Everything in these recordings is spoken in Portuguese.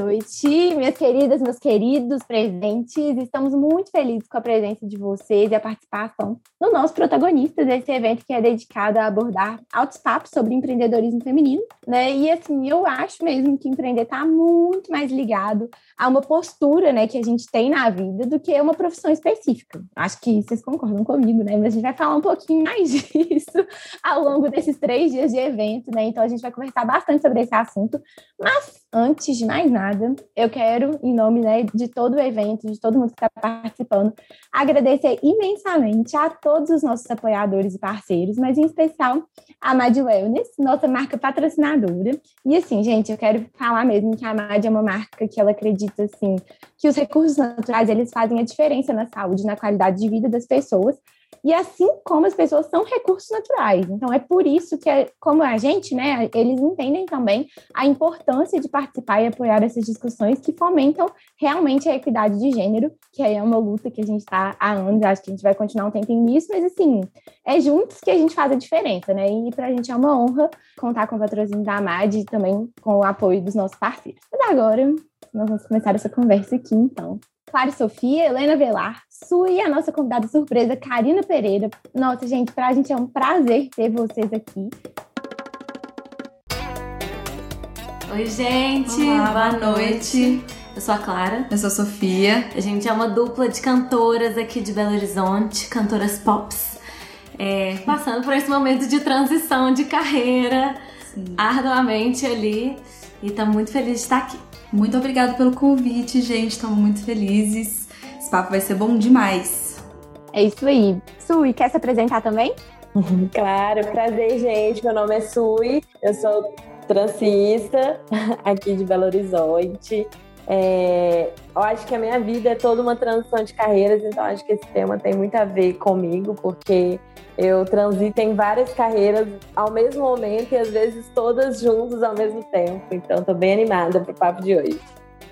noite, minhas queridas, meus queridos presentes. Estamos muito felizes com a presença de vocês e a participação no nosso protagonista desse evento que é dedicado a abordar altos papos sobre empreendedorismo feminino, né? E assim, eu acho mesmo que empreender está muito mais ligado a uma postura, né, que a gente tem na vida do que uma profissão específica. Acho que vocês concordam comigo, né? Mas a gente vai falar um pouquinho mais disso ao longo desses três dias de evento, né? Então a gente vai conversar bastante sobre esse assunto. Mas antes de mais nada, eu quero, em nome né, de todo o evento, de todo mundo que está participando, agradecer imensamente a todos os nossos apoiadores e parceiros, mas em especial a Mad Wellness, nossa marca patrocinadora. E assim, gente, eu quero falar mesmo que a Mad é uma marca que ela acredita assim que os recursos naturais eles fazem a diferença na saúde, na qualidade de vida das pessoas. E assim como as pessoas são recursos naturais. Então, é por isso que, como a gente, né, eles entendem também a importância de participar e apoiar essas discussões que fomentam realmente a equidade de gênero, que aí é uma luta que a gente está há anos, acho que a gente vai continuar um tempo nisso, mas assim, é juntos que a gente faz a diferença, né? E para a gente é uma honra contar com o patrocínio da AMAD e também com o apoio dos nossos parceiros. Mas agora, nós vamos começar essa conversa aqui, então. Clara Sofia, Helena Velar, Su e a nossa convidada surpresa, Karina Pereira. Nossa, gente, para a gente é um prazer ter vocês aqui. Oi, gente, Olá, boa, boa noite. noite. Eu sou a Clara. Eu sou a Sofia. A gente é uma dupla de cantoras aqui de Belo Horizonte, cantoras pops. É, passando por esse momento de transição de carreira, Sim. arduamente ali. E estamos muito felizes de estar aqui. Muito obrigada pelo convite, gente. Estamos muito felizes. Esse papo vai ser bom demais. É isso aí. Sui, quer se apresentar também? claro, prazer, gente. Meu nome é Sui, eu sou transista aqui de Belo Horizonte. É, eu acho que a minha vida é toda uma transição de carreiras, então acho que esse tema tem muito a ver comigo, porque eu transito em várias carreiras ao mesmo momento e às vezes todas juntas ao mesmo tempo. Então, estou bem animada para o papo de hoje.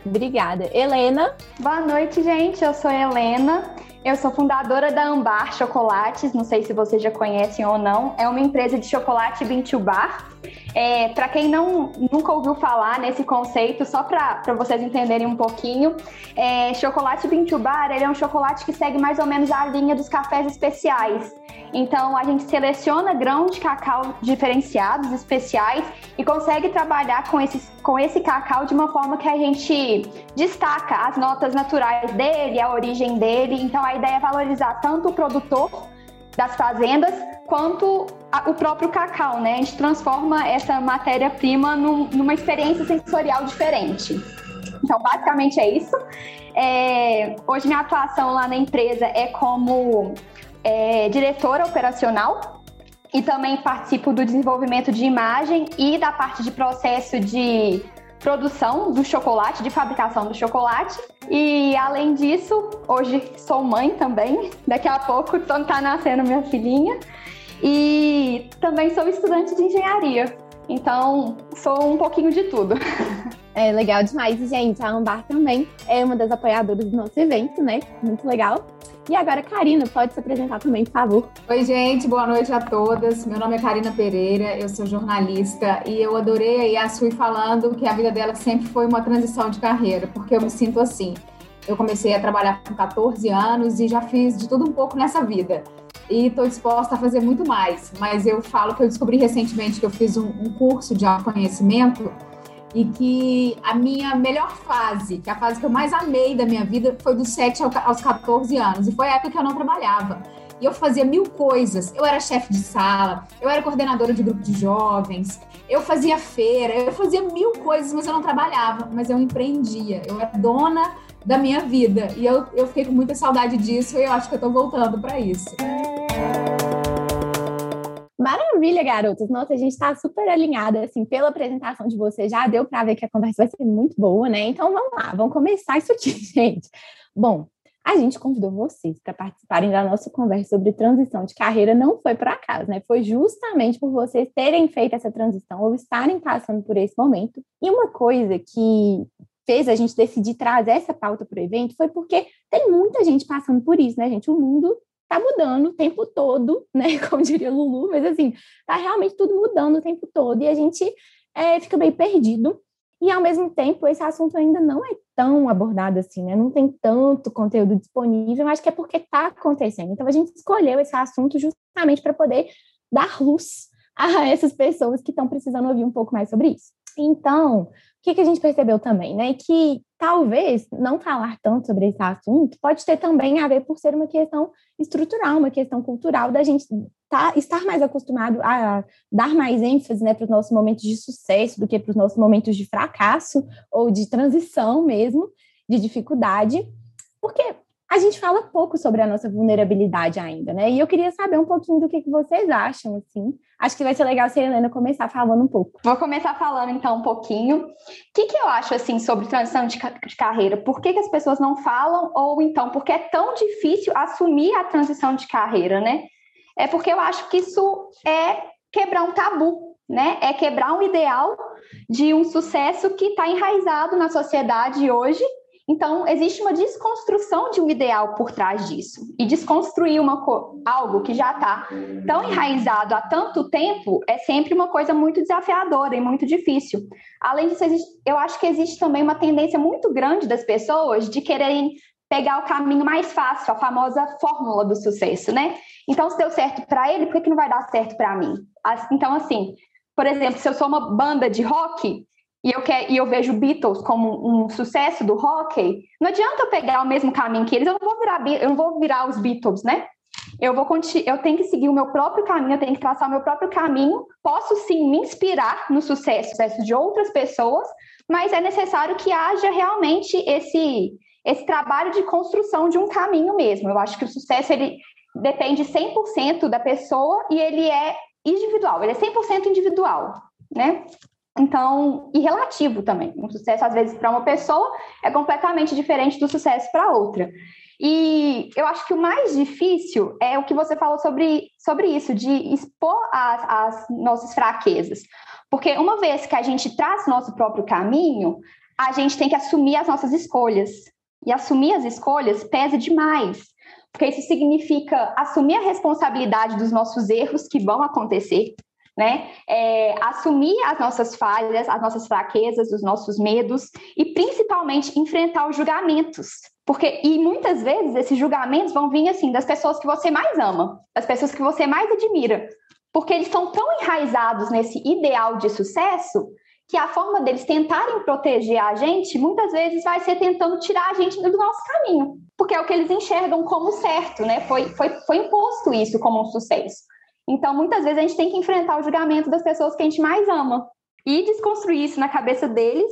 Obrigada. Helena? Boa noite, gente. Eu sou Helena. Eu sou fundadora da Ambar Chocolates, não sei se vocês já conhecem ou não. É uma empresa de chocolate bean to bar. É, para quem não, nunca ouviu falar nesse conceito, só para vocês entenderem um pouquinho, é, chocolate bean to bar ele é um chocolate que segue mais ou menos a linha dos cafés especiais. Então a gente seleciona grãos de cacau diferenciados, especiais, e consegue trabalhar com, esses, com esse cacau de uma forma que a gente destaca as notas naturais dele, a origem dele. Então a ideia é valorizar tanto o produtor das fazendas quanto a, o próprio cacau, né? A gente transforma essa matéria-prima num, numa experiência sensorial diferente. Então, basicamente é isso. É, hoje minha atuação lá na empresa é como é, diretora operacional e também participo do desenvolvimento de imagem e da parte de processo de produção do chocolate, de fabricação do chocolate. E além disso, hoje sou mãe também. Daqui a pouco está nascendo minha filhinha. E também sou estudante de engenharia. Então, sou um pouquinho de tudo. É legal demais. Gente, a Ambar também é uma das apoiadoras do nosso evento, né? Muito legal. E agora, Karina, pode se apresentar também, por favor. Oi, gente, boa noite a todas. Meu nome é Karina Pereira, eu sou jornalista e eu adorei aí a Sui falando que a vida dela sempre foi uma transição de carreira, porque eu me sinto assim. Eu comecei a trabalhar com 14 anos e já fiz de tudo um pouco nessa vida. E estou disposta a fazer muito mais. Mas eu falo que eu descobri recentemente que eu fiz um, um curso de autoconhecimento e que a minha melhor fase, que é a fase que eu mais amei da minha vida, foi dos 7 aos 14 anos. E foi a época que eu não trabalhava. E eu fazia mil coisas. Eu era chefe de sala, eu era coordenadora de grupo de jovens, eu fazia feira, eu fazia mil coisas, mas eu não trabalhava, mas eu empreendia. Eu era dona da minha vida. E eu, eu fiquei com muita saudade disso e eu acho que eu tô voltando para isso. Maravilha, garotos. Nossa, a gente está super alinhada, assim, pela apresentação de vocês. Já deu para ver que a conversa vai ser muito boa, né? Então vamos lá, vamos começar isso aqui, gente. Bom, a gente convidou vocês para participarem da nossa conversa sobre transição de carreira, não foi por acaso, né? Foi justamente por vocês terem feito essa transição ou estarem passando por esse momento. E uma coisa que fez a gente decidir trazer essa pauta para o evento foi porque tem muita gente passando por isso, né, gente? O mundo tá mudando o tempo todo, né? Como diria Lulu, mas assim, tá realmente tudo mudando o tempo todo e a gente é, fica meio perdido. E ao mesmo tempo, esse assunto ainda não é tão abordado assim, né? Não tem tanto conteúdo disponível, acho que é porque está acontecendo. Então a gente escolheu esse assunto justamente para poder dar luz a essas pessoas que estão precisando ouvir um pouco mais sobre isso. Então, o que, que a gente percebeu também, né? Que talvez não falar tanto sobre esse assunto pode ter também a ver por ser uma questão estrutural, uma questão cultural da gente tá, estar mais acostumado a dar mais ênfase né, para os nossos momentos de sucesso do que para os nossos momentos de fracasso ou de transição mesmo, de dificuldade, porque a gente fala pouco sobre a nossa vulnerabilidade ainda, né? E eu queria saber um pouquinho do que, que vocês acham, assim. Acho que vai ser legal se a Helena começar falando um pouco. Vou começar falando, então, um pouquinho. O que, que eu acho, assim, sobre transição de, carreira? Por que, que as pessoas não falam? Ou, então, por que é tão difícil assumir a transição de carreira, né? É porque eu acho que isso é quebrar um tabu, né? É quebrar um ideal de um sucesso que está enraizado na sociedade hoje então, existe uma desconstrução de um ideal por trás disso. E desconstruir uma, algo que já está tão enraizado há tanto tempo é sempre uma coisa muito desafiadora e muito difícil. Além disso, eu acho que existe também uma tendência muito grande das pessoas de quererem pegar o caminho mais fácil, a famosa fórmula do sucesso, né? Então, se deu certo para ele, por que, que não vai dar certo para mim? Então, assim, por exemplo, se eu sou uma banda de rock, e eu, e eu vejo Beatles como um sucesso do rock, não adianta eu pegar o mesmo caminho que eles, eu não vou virar, eu não vou virar os Beatles, né? Eu, vou, eu tenho que seguir o meu próprio caminho, eu tenho que traçar o meu próprio caminho. Posso sim me inspirar no sucesso, sucesso de outras pessoas, mas é necessário que haja realmente esse, esse trabalho de construção de um caminho mesmo. Eu acho que o sucesso ele depende 100% da pessoa e ele é individual, ele é 100% individual, né? Então, e relativo também. Um sucesso, às vezes, para uma pessoa é completamente diferente do sucesso para outra. E eu acho que o mais difícil é o que você falou sobre, sobre isso, de expor as, as nossas fraquezas. Porque uma vez que a gente traz nosso próprio caminho, a gente tem que assumir as nossas escolhas. E assumir as escolhas pesa demais. Porque isso significa assumir a responsabilidade dos nossos erros que vão acontecer, né? É, assumir as nossas falhas, as nossas fraquezas, os nossos medos e principalmente enfrentar os julgamentos. Porque, e muitas vezes esses julgamentos vão vir assim das pessoas que você mais ama, das pessoas que você mais admira, porque eles estão tão enraizados nesse ideal de sucesso que a forma deles tentarem proteger a gente muitas vezes vai ser tentando tirar a gente do nosso caminho, porque é o que eles enxergam como certo, né? Foi, foi, foi imposto isso como um sucesso. Então, muitas vezes a gente tem que enfrentar o julgamento das pessoas que a gente mais ama e desconstruir isso na cabeça deles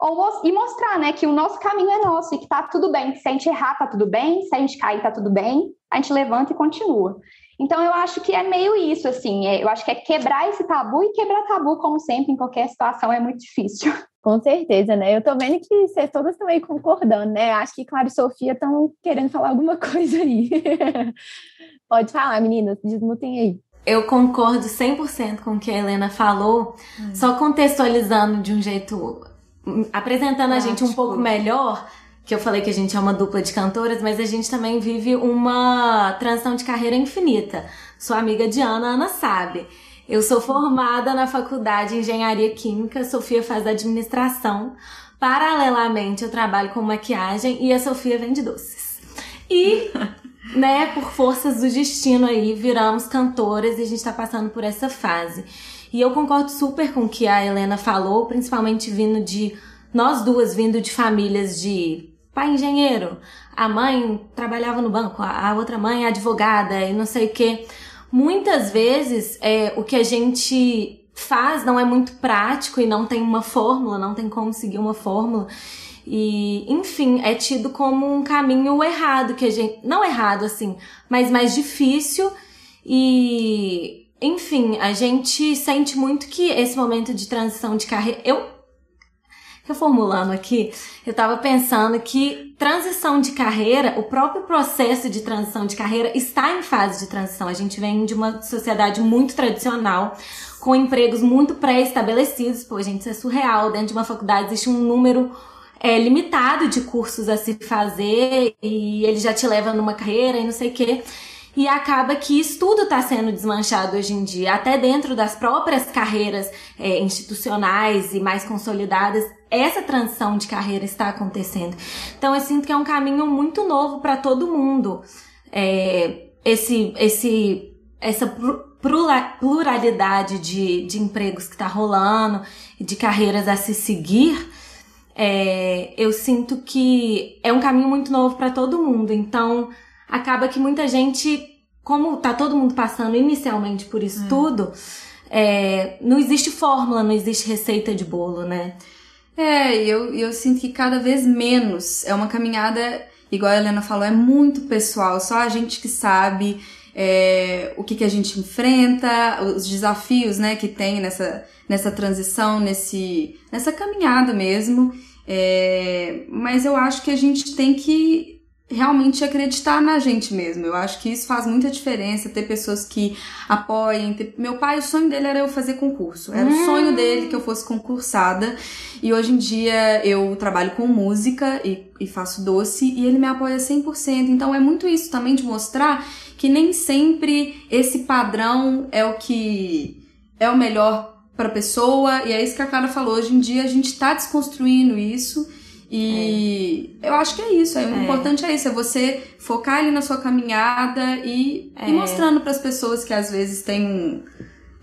ou, e mostrar né, que o nosso caminho é nosso e que tá tudo bem. Se a gente errar, tá tudo bem. Se a gente cair, tá tudo bem. A gente levanta e continua. Então, eu acho que é meio isso, assim. É, eu acho que é quebrar esse tabu e quebrar tabu, como sempre, em qualquer situação, é muito difícil. Com certeza, né? Eu tô vendo que vocês todas estão aí concordando, né? Acho que Clara e Sofia estão querendo falar alguma coisa aí. Pode falar, meninas, desmutem aí. Eu concordo 100% com o que a Helena falou, hum. só contextualizando de um jeito. apresentando a gente um pouco melhor, que eu falei que a gente é uma dupla de cantoras, mas a gente também vive uma transição de carreira infinita. Sua amiga Diana, Ana sabe. Eu sou formada na faculdade de Engenharia Química, Sofia faz administração. Paralelamente, eu trabalho com maquiagem e a Sofia vende doces. E né, por forças do destino aí, viramos cantoras e a gente tá passando por essa fase. E eu concordo super com o que a Helena falou, principalmente vindo de nós duas vindo de famílias de pai engenheiro, a mãe trabalhava no banco, a outra mãe é advogada e não sei o que. Muitas vezes é, o que a gente faz não é muito prático e não tem uma fórmula, não tem como seguir uma fórmula. E, enfim, é tido como um caminho errado, que a gente. Não errado, assim, mas mais difícil. E enfim, a gente sente muito que esse momento de transição de carreira. Eu. Reformulando aqui, eu tava pensando que transição de carreira, o próprio processo de transição de carreira está em fase de transição. A gente vem de uma sociedade muito tradicional, com empregos muito pré-estabelecidos. Pô, gente, isso é surreal. Dentro de uma faculdade existe um número é, limitado de cursos a se fazer e ele já te leva numa carreira e não sei o quê. E acaba que isso tudo está sendo desmanchado hoje em dia, até dentro das próprias carreiras é, institucionais e mais consolidadas, essa transição de carreira está acontecendo. Então eu sinto que é um caminho muito novo para todo mundo. É, esse, esse, essa pluralidade de, de empregos que está rolando, de carreiras a se seguir, é, eu sinto que é um caminho muito novo para todo mundo. Então acaba que muita gente, como tá todo mundo passando inicialmente por isso é. tudo, é, não existe fórmula, não existe receita de bolo, né? É, eu, eu sinto que cada vez menos é uma caminhada, igual a Helena falou, é muito pessoal, só a gente que sabe é, o que, que a gente enfrenta, os desafios né, que tem nessa, nessa transição, nesse, nessa caminhada mesmo. É, mas eu acho que a gente tem que realmente acreditar na gente mesmo. Eu acho que isso faz muita diferença, ter pessoas que apoiem. Ter... Meu pai, o sonho dele era eu fazer concurso. Era hum. o sonho dele que eu fosse concursada. E hoje em dia eu trabalho com música e, e faço doce e ele me apoia 100%. Então é muito isso também de mostrar que nem sempre esse padrão é o que é o melhor para a pessoa. E é isso que a Clara falou. Hoje em dia a gente está desconstruindo isso e é. eu acho que é isso. É, o é. importante é isso, é você focar ali na sua caminhada e é. ir mostrando para as pessoas que às vezes têm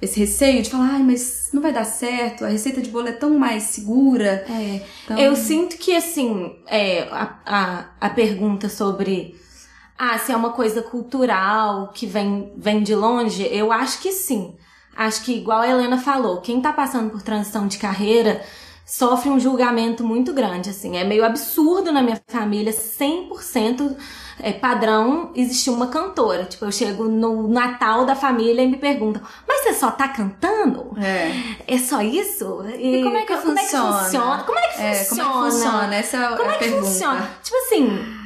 esse receio de falar, ai, mas não vai dar certo, a receita de bolo é tão mais segura. É. Então... Eu sinto que, assim, é, a, a, a pergunta sobre ah, se é uma coisa cultural que vem, vem de longe, eu acho que sim. Acho que, igual a Helena falou, quem tá passando por transição de carreira sofre um julgamento muito grande, assim. É meio absurdo na minha família, 100% é, padrão, existir uma cantora. Tipo, eu chego no Natal da família e me perguntam, mas você só tá cantando? É. É só isso? E, e como é que como funciona? É que funciona? Como é que funciona? É, como é que funciona? Essa é como é que pergunta. funciona? Tipo assim,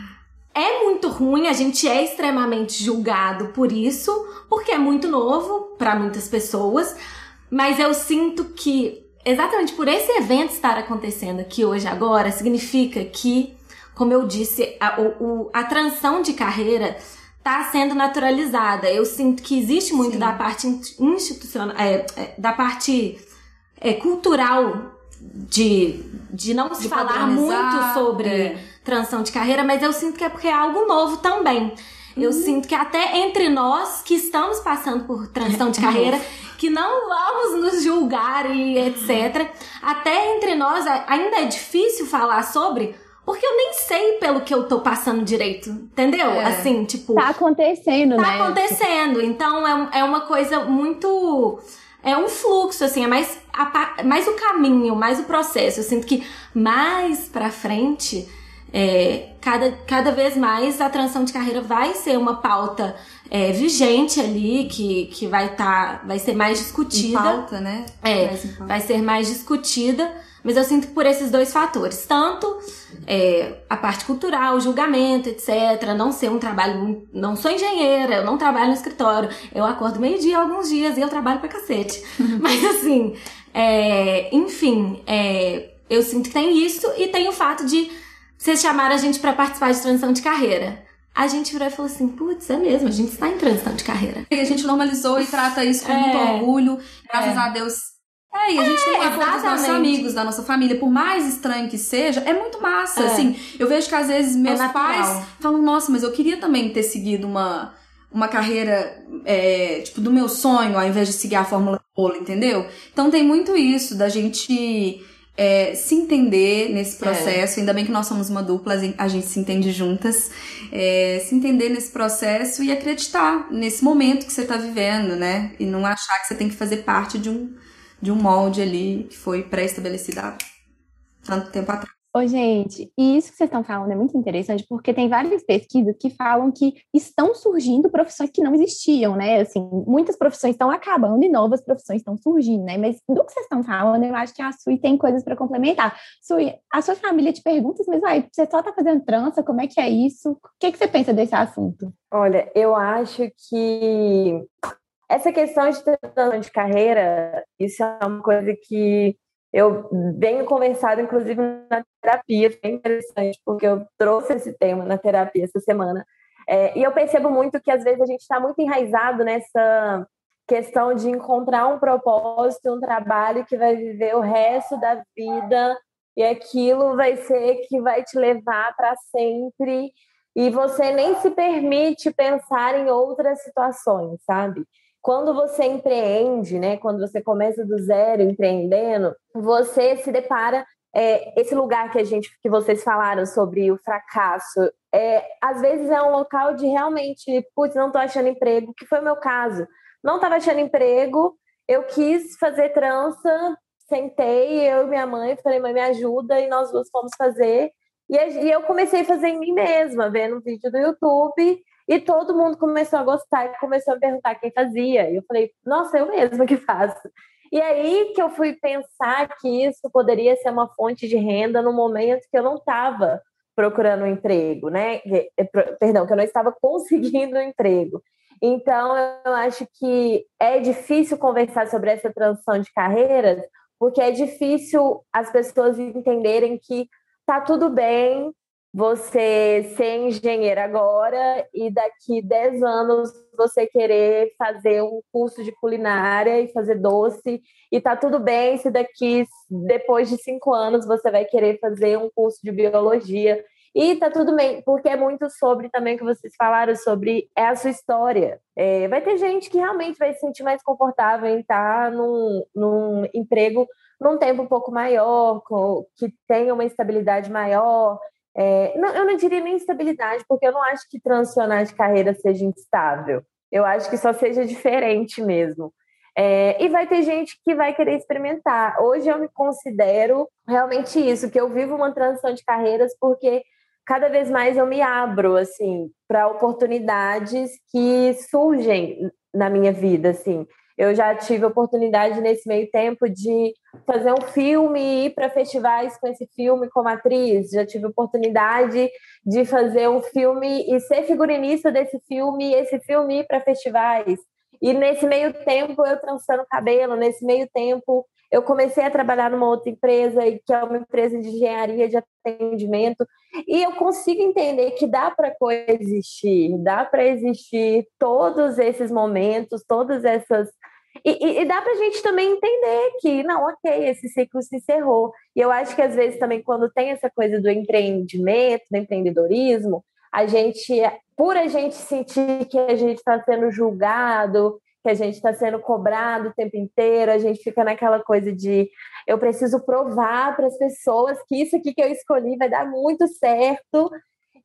é muito ruim, a gente é extremamente julgado por isso, porque é muito novo para muitas pessoas, mas eu sinto que exatamente por esse evento estar acontecendo aqui hoje agora, significa que, como eu disse, a, o, a transição de carreira está sendo naturalizada. Eu sinto que existe muito Sim. da parte institucional, é, é, da parte é, cultural de, de não se falar muito sobre é. Transição de carreira, mas eu sinto que é porque é algo novo também. Eu uhum. sinto que até entre nós que estamos passando por transição de carreira, que não vamos nos julgar e etc. Até entre nós ainda é difícil falar sobre, porque eu nem sei pelo que eu tô passando direito, entendeu? É. Assim, tipo. Tá acontecendo, tá né? Tá acontecendo. Então é, é uma coisa muito. É um fluxo, assim, é mais, a, mais o caminho, mais o processo. Eu sinto que mais pra frente é, cada, cada vez mais a transição de carreira vai ser uma pauta é, vigente ali, que, que vai estar, tá, vai ser mais discutida. Em pauta, né? É, vai ser mais discutida, mas eu sinto por esses dois fatores, tanto é, a parte cultural, o julgamento, etc, não ser um trabalho, não sou engenheira, eu não trabalho no escritório, eu acordo meio-dia alguns dias e eu trabalho pra cacete. mas assim, é, enfim, é, eu sinto que tem isso e tem o fato de vocês chamaram a gente para participar de transição de carreira. A gente virou e falou assim, putz, é mesmo, a gente está em transição de carreira. E a gente normalizou e trata isso com é, muito orgulho. Graças é. a Deus é, e a gente é, tem o apoio dos nossos amigos, da nossa família, por mais estranho que seja, é muito massa. É. Assim, eu vejo que às vezes meus é pais falam, nossa, mas eu queria também ter seguido uma, uma carreira, é, tipo, do meu sonho, ao invés de seguir a Fórmula Polo, entendeu? Então tem muito isso da gente é, se entender nesse é. processo. É. Ainda bem que nós somos uma dupla, a gente se entende juntas. É, se entender nesse processo e acreditar nesse momento que você está vivendo, né? E não achar que você tem que fazer parte de um, de um molde ali que foi pré-estabelecido há tanto tempo atrás. Ô, gente, e isso que vocês estão falando é muito interessante, porque tem várias pesquisas que falam que estão surgindo profissões que não existiam, né? Assim, muitas profissões estão acabando e novas profissões estão surgindo, né? Mas do que vocês estão falando, eu acho que a Sui tem coisas para complementar. Sui, a sua família te pergunta, mas vai, você só está fazendo trança, como é que é isso? O que, que você pensa desse assunto? Olha, eu acho que essa questão de transição de carreira, isso é uma coisa que eu venho conversado, inclusive, na terapia, é interessante, porque eu trouxe esse tema na terapia essa semana. É, e eu percebo muito que, às vezes, a gente está muito enraizado nessa questão de encontrar um propósito, um trabalho que vai viver o resto da vida e aquilo vai ser que vai te levar para sempre e você nem se permite pensar em outras situações, sabe? Quando você empreende, né, quando você começa do zero empreendendo, você se depara é, esse lugar que a gente, que vocês falaram sobre o fracasso, é, às vezes é um local de realmente, putz, não estou achando emprego, que foi o meu caso. Não estava achando emprego, eu quis fazer trança, sentei, eu e minha mãe, falei, mãe, me ajuda, e nós duas fomos fazer. E, eu comecei a fazer em mim mesma, vendo um vídeo do YouTube, e todo mundo começou a gostar e começou a perguntar quem fazia. E eu falei, nossa, eu mesma que faço. E aí que eu fui pensar que isso poderia ser uma fonte de renda no momento que eu não estava procurando um emprego, né? Eh, perdão, que eu não estava conseguindo um emprego. Então, eu acho que é difícil conversar sobre essa transição de carreiras, porque é difícil as pessoas entenderem que tá tudo bem você ser engenheiro agora e daqui 10 anos você querer fazer um curso de culinária e fazer doce e tá tudo bem se daqui depois de cinco anos você vai querer fazer um curso de biologia. E tá tudo bem porque é muito sobre também que vocês falaram sobre é a sua história. É, vai ter gente que realmente vai se sentir mais confortável em estar num, num emprego num tempo um pouco maior que tenha uma estabilidade maior é, não, eu não diria nem estabilidade, porque eu não acho que transicionar de carreira seja instável. Eu acho que só seja diferente mesmo. É, e vai ter gente que vai querer experimentar. Hoje eu me considero realmente isso, que eu vivo uma transição de carreiras porque cada vez mais eu me abro assim para oportunidades que surgem na minha vida, assim. Eu já tive oportunidade nesse meio tempo de fazer um filme e ir para festivais com esse filme como atriz. Já tive oportunidade de fazer um filme e ser figurinista desse filme e esse filme ir para festivais. E nesse meio tempo eu trançando cabelo, nesse meio tempo eu comecei a trabalhar numa outra empresa, que é uma empresa de engenharia de atendimento, e eu consigo entender que dá para coexistir, dá para existir todos esses momentos, todas essas e, e, e dá para a gente também entender que, não, ok, esse ciclo se encerrou. E eu acho que às vezes também, quando tem essa coisa do empreendimento, do empreendedorismo, a gente, por a gente sentir que a gente está sendo julgado, que a gente está sendo cobrado o tempo inteiro, a gente fica naquela coisa de eu preciso provar para as pessoas que isso aqui que eu escolhi vai dar muito certo.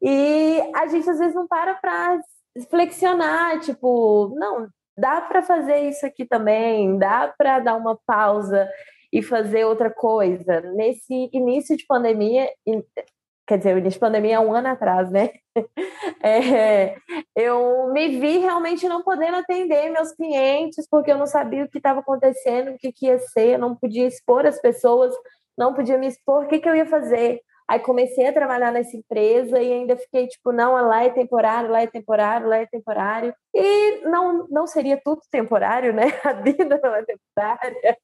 E a gente às vezes não para para flexionar, tipo, não, dá para fazer isso aqui também, dá para dar uma pausa e fazer outra coisa. Nesse início de pandemia, quer dizer, o início de pandemia é um ano atrás, né? É, eu me vi realmente não podendo atender meus clientes, porque eu não sabia o que estava acontecendo, o que, que ia ser, eu não podia expor as pessoas, não podia me expor, o que, que eu ia fazer. Aí comecei a trabalhar nessa empresa e ainda fiquei tipo, não, lá é temporário, lá é temporário, lá é temporário. E não, não seria tudo temporário, né? A vida não é temporária.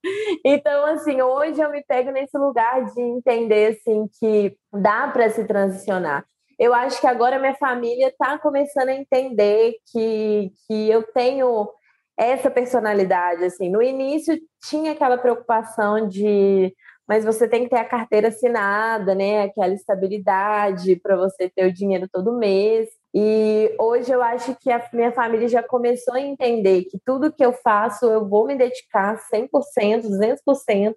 Então, assim, hoje eu me pego nesse lugar de entender, assim, que dá para se transicionar. Eu acho que agora minha família está começando a entender que, que eu tenho essa personalidade, assim. No início tinha aquela preocupação de mas você tem que ter a carteira assinada, né? Aquela estabilidade para você ter o dinheiro todo mês. E hoje eu acho que a minha família já começou a entender que tudo que eu faço eu vou me dedicar 100%, 200%,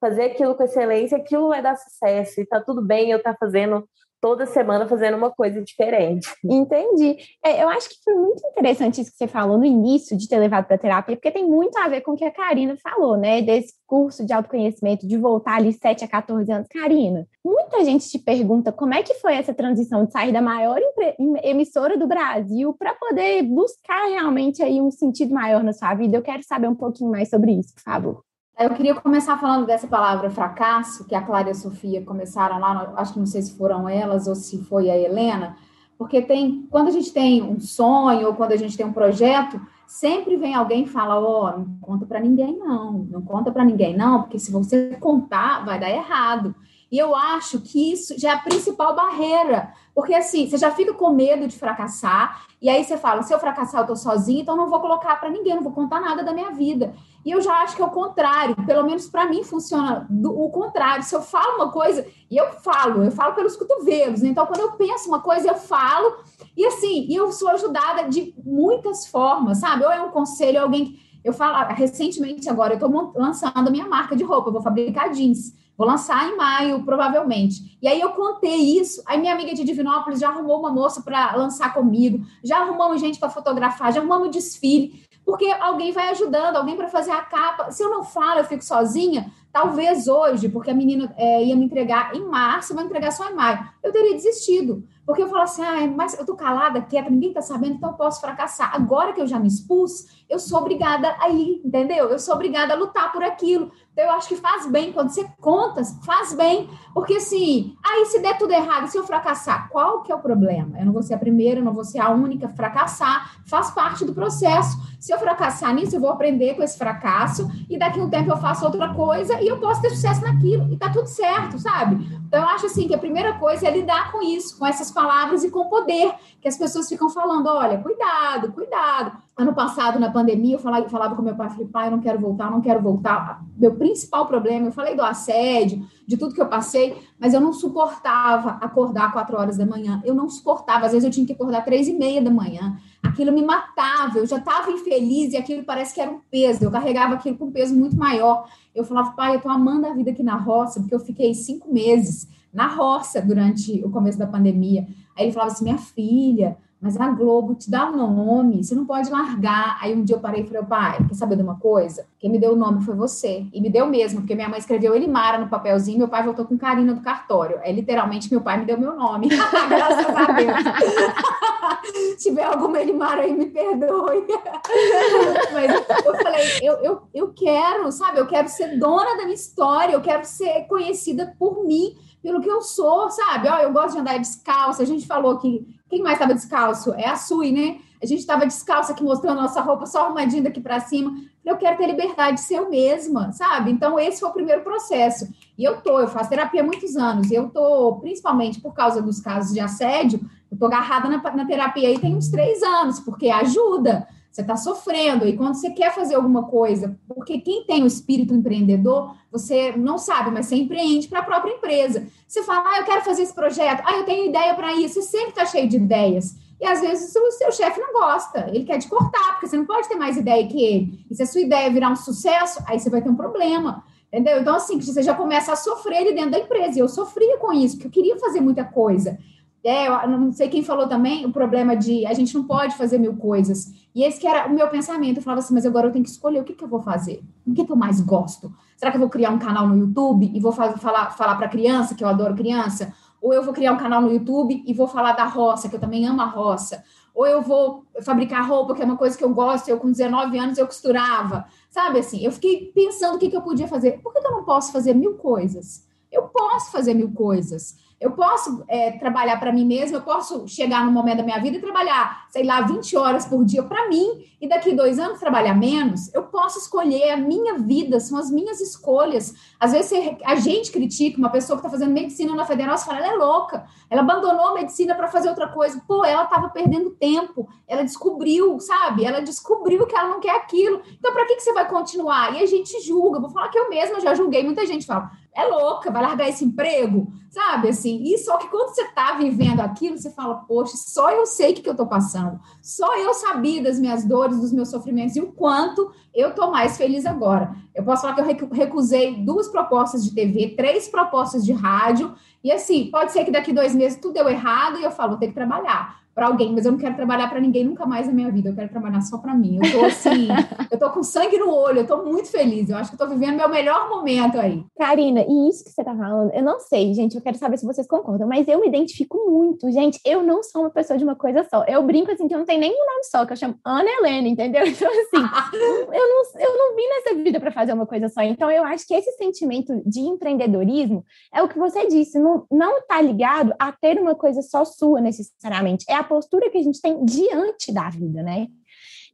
fazer aquilo com excelência, aquilo vai dar sucesso. E tá tudo bem eu estar tá fazendo toda semana fazendo uma coisa diferente. Entendi. É, eu acho que foi muito interessante isso que você falou no início de ter levado para terapia, porque tem muito a ver com o que a Karina falou, né? Desse curso de autoconhecimento, de voltar ali 7 a 14 anos. Karina, muita gente te pergunta como é que foi essa transição de sair da maior emissora do Brasil para poder buscar realmente aí um sentido maior na sua vida. Eu quero saber um pouquinho mais sobre isso, por favor. Eu queria começar falando dessa palavra fracasso, que a Clara e a Sofia começaram lá, acho que não sei se foram elas ou se foi a Helena, porque tem, quando a gente tem um sonho ou quando a gente tem um projeto, sempre vem alguém e fala: Ó, oh, não conta para ninguém, não, não conta para ninguém, não, porque se você contar, vai dar errado. E eu acho que isso já é a principal barreira, porque assim, você já fica com medo de fracassar, e aí você fala: se eu fracassar, eu tô sozinha, então não vou colocar para ninguém, não vou contar nada da minha vida. E eu já acho que é o contrário, pelo menos para mim funciona do, o contrário. Se eu falo uma coisa, e eu falo, eu falo pelos cotovelos, né? então quando eu penso uma coisa, eu falo, e assim, eu sou ajudada de muitas formas, sabe? Ou é um conselho, alguém. Eu falo, recentemente agora, eu estou lançando a minha marca de roupa, eu vou fabricar jeans. Vou lançar em maio, provavelmente. E aí eu contei isso. Aí minha amiga de Divinópolis já arrumou uma moça para lançar comigo, já arrumamos gente para fotografar, já arrumamos desfile, porque alguém vai ajudando, alguém para fazer a capa. Se eu não falo, eu fico sozinha. Talvez hoje, porque a menina é, ia me entregar em março, vai entregar só em maio. Eu teria desistido. Porque eu falo assim, ah, mas eu tô calada, quieta, ninguém tá sabendo, então eu posso fracassar. Agora que eu já me expus, eu sou obrigada a ir, entendeu? Eu sou obrigada a lutar por aquilo. Então, eu acho que faz bem, quando você conta, faz bem, porque assim, aí se der tudo errado, se eu fracassar, qual que é o problema? Eu não vou ser a primeira, eu não vou ser a única a fracassar, faz parte do processo. Se eu fracassar nisso, eu vou aprender com esse fracasso, e daqui a um tempo eu faço outra coisa, e eu posso ter sucesso naquilo, e tá tudo certo, sabe? Então, eu acho assim, que a primeira coisa é lidar com isso, com essas palavras e com o poder, que as pessoas ficam falando, olha, cuidado, cuidado. Ano passado, na pandemia, eu falava, falava com meu pai, falei, pai, eu não quero voltar, não quero voltar. Meu principal problema, eu falei do assédio, de tudo que eu passei, mas eu não suportava acordar quatro horas da manhã. Eu não suportava, às vezes eu tinha que acordar três e meia da manhã. Aquilo me matava, eu já estava infeliz e aquilo parece que era um peso. Eu carregava aquilo com um peso muito maior. Eu falava, pai, eu tô amando a vida aqui na roça, porque eu fiquei cinco meses na roça durante o começo da pandemia. Aí ele falava assim, minha filha, mas a Globo te dá nome, você não pode largar. Aí um dia eu parei e falei, pai, quer saber de uma coisa? Quem me deu o nome foi você. E me deu mesmo, porque minha mãe escreveu Elimara no papelzinho, meu pai voltou com Karina do cartório. É literalmente meu pai me deu meu nome. Graças a Deus. Se tiver alguma Elimara aí, me perdoe. Mas eu falei, eu, eu, eu quero, sabe? Eu quero ser dona da minha história, eu quero ser conhecida por mim pelo que eu sou, sabe? Ó, eu gosto de andar descalça. A gente falou que quem mais estava descalço? É a Sui, né? A gente estava descalça aqui mostrando nossa roupa só arrumadinha daqui para cima. Eu quero ter liberdade de ser eu mesma, sabe? Então, esse foi o primeiro processo. E eu tô, eu faço terapia há muitos anos. E eu tô, principalmente por causa dos casos de assédio, eu tô agarrada na, na terapia aí tem uns três anos, porque ajuda você está sofrendo, e quando você quer fazer alguma coisa, porque quem tem o espírito empreendedor, você não sabe, mas você empreende para a própria empresa. Você fala, ah, eu quero fazer esse projeto, ah, eu tenho ideia para isso, você sempre está cheio de ideias. E às vezes o seu chefe não gosta, ele quer te cortar, porque você não pode ter mais ideia que ele. E se a sua ideia virar um sucesso, aí você vai ter um problema. Entendeu? Então, assim, você já começa a sofrer ali dentro da empresa. E eu sofria com isso, porque eu queria fazer muita coisa. É, não sei quem falou também o problema de a gente não pode fazer mil coisas. E esse que era o meu pensamento. Eu falava assim, mas agora eu tenho que escolher o que, que eu vou fazer. O que, que eu mais gosto? Será que eu vou criar um canal no YouTube e vou fazer, falar, falar para criança, que eu adoro criança? Ou eu vou criar um canal no YouTube e vou falar da roça, que eu também amo a roça? Ou eu vou fabricar roupa, que é uma coisa que eu gosto, eu com 19 anos eu costurava. Sabe assim, eu fiquei pensando o que, que eu podia fazer. Por que, que eu não posso fazer mil coisas? Eu posso fazer mil coisas. Eu posso é, trabalhar para mim mesma, eu posso chegar no momento da minha vida e trabalhar, sei lá, 20 horas por dia para mim, e daqui dois anos trabalhar menos. Eu posso escolher a minha vida, são as minhas escolhas. Às vezes a gente critica uma pessoa que está fazendo medicina na federal, você fala, ela é louca, ela abandonou a medicina para fazer outra coisa. Pô, ela estava perdendo tempo, ela descobriu, sabe? Ela descobriu que ela não quer aquilo. Então, para que, que você vai continuar? E a gente julga, vou falar que eu mesma já julguei, muita gente fala, é louca, vai largar esse emprego, sabe? Assim, e só que quando você está vivendo aquilo, você fala, poxa, só eu sei o que, que eu estou passando, só eu sabia das minhas dores, dos meus sofrimentos e o quanto eu tô mais feliz agora. Eu posso falar que eu recusei duas propostas de TV, três propostas de rádio, e assim, pode ser que daqui dois meses tudo deu errado e eu falo, vou ter que trabalhar para alguém, mas eu não quero trabalhar para ninguém nunca mais na minha vida. Eu quero trabalhar só para mim. Eu tô assim, eu tô com sangue no olho, eu tô muito feliz. Eu acho que eu tô vivendo meu melhor momento aí. Karina, e isso que você tá falando, eu não sei, gente, eu quero saber se vocês concordam, mas eu me identifico muito. Gente, eu não sou uma pessoa de uma coisa só. Eu brinco assim que eu não tenho nenhum nome só, que eu chamo Ana Helena, entendeu? Então assim, eu não eu não vim nessa vida para fazer uma coisa só. Então eu acho que esse sentimento de empreendedorismo é o que você disse, não não tá ligado a ter uma coisa só sua necessariamente. É a postura que a gente tem diante da vida, né?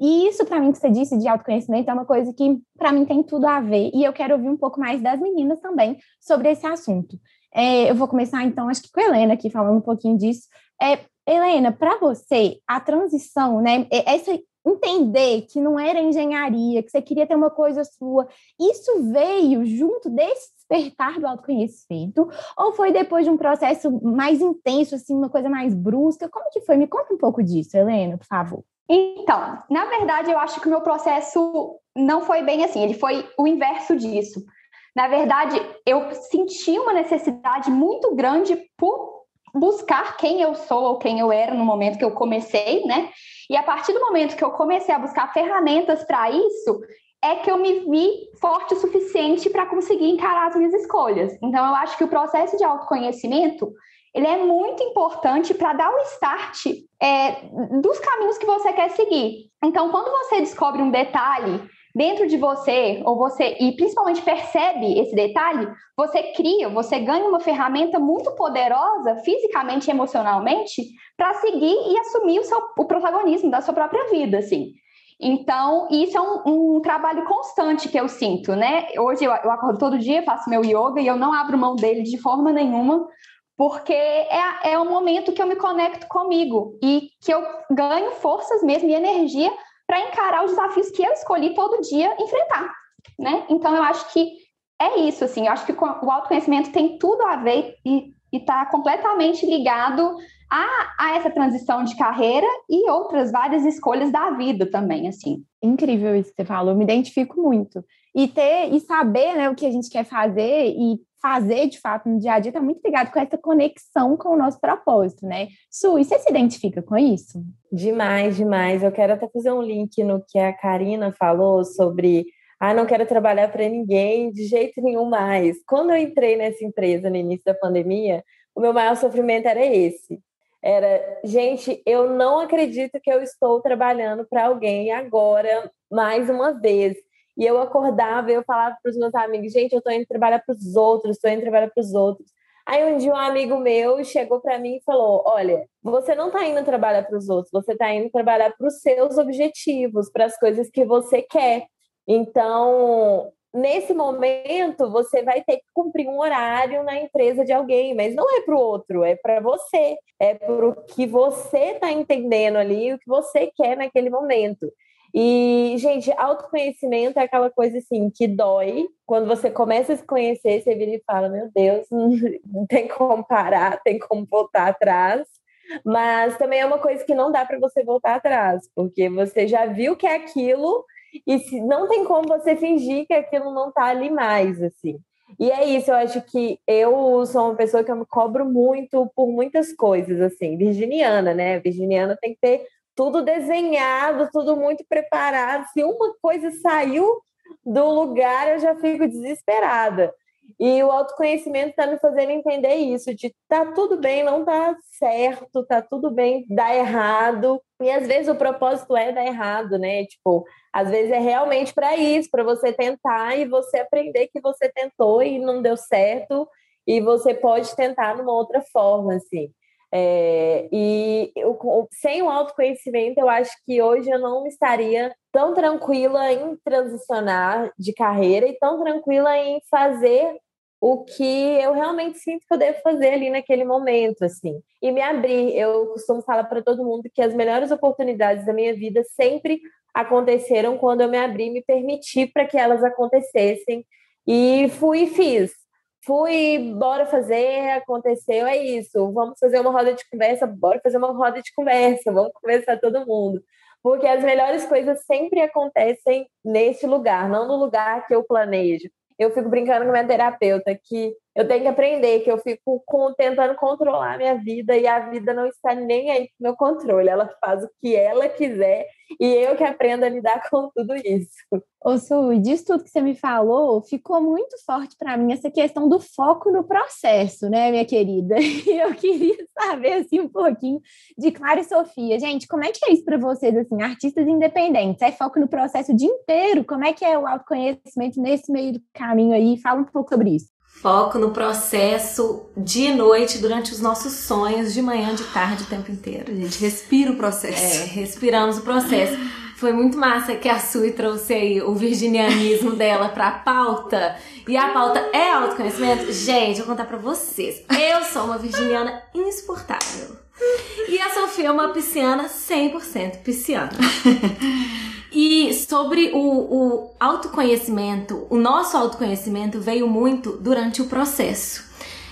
E isso, para mim, que você disse de autoconhecimento, é uma coisa que, para mim, tem tudo a ver. E eu quero ouvir um pouco mais das meninas também sobre esse assunto. É, eu vou começar, então, acho que com a Helena aqui, falando um pouquinho disso. É, Helena, para você, a transição, né? Essa entender que não era engenharia, que você queria ter uma coisa sua, isso veio junto desse despertar do autoconhecimento? Ou foi depois de um processo mais intenso, assim, uma coisa mais brusca? Como que foi? Me conta um pouco disso, Helena, por favor. Então, na verdade, eu acho que o meu processo não foi bem assim, ele foi o inverso disso. Na verdade, eu senti uma necessidade muito grande por buscar quem eu sou ou quem eu era no momento que eu comecei, né? E a partir do momento que eu comecei a buscar ferramentas para isso, é que eu me vi forte o suficiente para conseguir encarar as minhas escolhas. Então, eu acho que o processo de autoconhecimento ele é muito importante para dar o start é, dos caminhos que você quer seguir. Então, quando você descobre um detalhe dentro de você, ou você, e principalmente percebe esse detalhe, você cria, você ganha uma ferramenta muito poderosa, fisicamente e emocionalmente, para seguir e assumir o, seu, o protagonismo da sua própria vida, assim. Então, isso é um, um, trabalho constante que eu sinto, né? Hoje eu, eu, acordo todo dia, faço meu yoga e eu não abro mão dele de forma nenhuma, porque é, é um momento que eu me conecto comigo e que eu ganho forças mesmo e energia para encarar os desafios que eu escolhi todo dia enfrentar, né? Então, eu acho que é isso, assim, eu acho que o autoconhecimento tem tudo a ver e está completamente ligado a, a essa transição de carreira e outras várias escolhas da vida também, assim. Incrível isso que você falou, eu me identifico muito. E ter e saber né, o que a gente quer fazer e fazer de fato no dia a dia está muito ligado com essa conexão com o nosso propósito, né? Su, e você se identifica com isso? Demais, demais. Eu quero até fazer um link no que a Karina falou sobre ah, não quero trabalhar para ninguém de jeito nenhum mais. Quando eu entrei nessa empresa no início da pandemia, o meu maior sofrimento era esse. Era, gente, eu não acredito que eu estou trabalhando para alguém agora, mais uma vez. E eu acordava e eu falava para os meus amigos, gente, eu estou indo trabalhar para os outros, estou indo trabalhar para os outros. Aí um dia um amigo meu chegou para mim e falou: Olha, você não está indo trabalhar para os outros, você está indo trabalhar para os seus objetivos, para as coisas que você quer. Então, nesse momento, você vai ter que cumprir um horário na empresa de alguém, mas não é para o outro, é para você, é para o que você está entendendo ali, o que você quer naquele momento. E, gente, autoconhecimento é aquela coisa assim que dói. Quando você começa a se conhecer, você vira e fala: Meu Deus, não tem como parar, tem como voltar atrás. Mas também é uma coisa que não dá para você voltar atrás, porque você já viu que é aquilo e se, não tem como você fingir que aquilo não tá ali mais, assim. E é isso, eu acho que eu sou uma pessoa que eu me cobro muito por muitas coisas, assim, virginiana, né? Virginiana tem que ter tudo desenhado, tudo muito preparado. Se uma coisa saiu do lugar, eu já fico desesperada. E o autoconhecimento está me fazendo entender isso, de tá tudo bem, não tá certo, tá tudo bem, dá errado. E às vezes o propósito é dar errado, né? Tipo, às vezes é realmente para isso, para você tentar e você aprender que você tentou e não deu certo, e você pode tentar numa outra forma, assim. É, e eu, sem o autoconhecimento, eu acho que hoje eu não estaria tão tranquila em transicionar de carreira e tão tranquila em fazer o que eu realmente sinto que eu devo fazer ali naquele momento, assim. E me abrir. Eu costumo falar para todo mundo que as melhores oportunidades da minha vida sempre aconteceram quando eu me abri, me permiti para que elas acontecessem. E fui e fiz. Fui, bora fazer, aconteceu, é isso. Vamos fazer uma roda de conversa, bora fazer uma roda de conversa, vamos conversar todo mundo. Porque as melhores coisas sempre acontecem nesse lugar, não no lugar que eu planejo. Eu fico brincando com minha terapeuta que eu tenho que aprender que eu fico com, tentando controlar a minha vida e a vida não está nem aí pro meu controle. Ela faz o que ela quiser e eu que aprendo a lidar com tudo isso. Ô, Su, disso tudo que você me falou, ficou muito forte para mim essa questão do foco no processo, né, minha querida? E eu queria saber, assim, um pouquinho de Clara e Sofia. Gente, como é que é isso para vocês, assim, artistas independentes? É foco no processo o dia inteiro? Como é que é o autoconhecimento nesse meio do caminho aí? Fala um pouco sobre isso. Foco no processo dia e noite, durante os nossos sonhos, de manhã, de tarde, o tempo inteiro. A gente respira o processo. É, respiramos o processo. Foi muito massa que a Sui trouxe aí o virginianismo dela pra pauta. E a pauta é autoconhecimento. Gente, vou contar pra vocês. Eu sou uma virginiana insuportável. E a Sofia é uma pisciana 100% pisciana. E sobre o, o autoconhecimento, o nosso autoconhecimento veio muito durante o processo.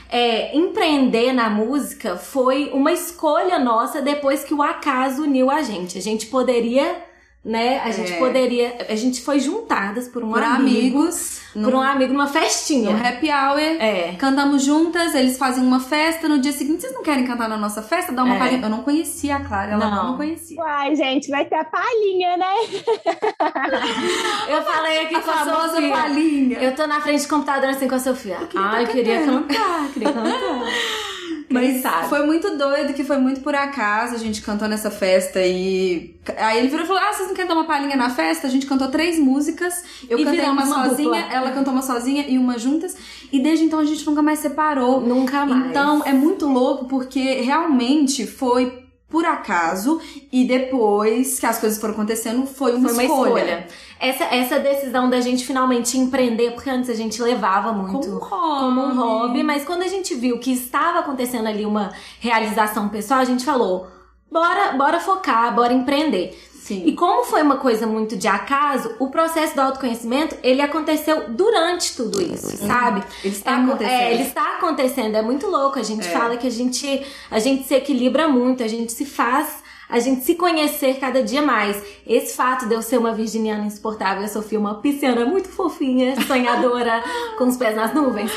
É, empreender na música foi uma escolha nossa depois que o acaso uniu a gente. A gente poderia né? A gente É. poderia. A gente foi juntadas por um Por amigo. amigos, Por um amigo numa festinha. no happy hour. É. Cantamos juntas, eles fazem uma festa. No dia seguinte, vocês não querem cantar na nossa festa? Dá uma É. palhinha. Eu não conhecia a Clara, ela não, Não. conhecia. Uai, gente, vai ter a palhinha, né? Eu falei aqui A com a famosa Sofia. palhinha. Eu tô na frente do computador assim com a Sofia. Ai, tá queria cantando. cantar, queria cantar. Mas sabe? foi muito doido, que foi muito por acaso. A gente cantou nessa festa e. Aí ele virou e falou: Ah, vocês não querem dar uma palhinha na festa? A gente cantou três músicas. Eu E cantei uma uma sozinha, dupla. ela cantou uma sozinha e uma juntas. E desde então a gente nunca mais separou. Nunca mais. Então é muito louco porque realmente foi por acaso e depois que as coisas foram acontecendo foi uma, Foi uma escolha. escolha. Essa, essa decisão da gente finalmente empreender, porque antes a gente levava muito Como um hobby. como um hobby, mas quando a gente viu que estava acontecendo ali uma realização pessoal, a gente falou: bora, bora focar, bora empreender. Sim. E como foi uma coisa muito de acaso, o processo do autoconhecimento, ele aconteceu durante tudo isso, sabe? Ele está É mu- acontecendo. É, ele está acontecendo, é muito louco. A gente É. fala que a gente, a gente se equilibra muito, a gente se faz, a gente se conhecer cada dia mais. Esse fato de eu ser uma virginiana insuportável e a Sofia uma pisciana muito fofinha, sonhadora, com os pés nas nuvens,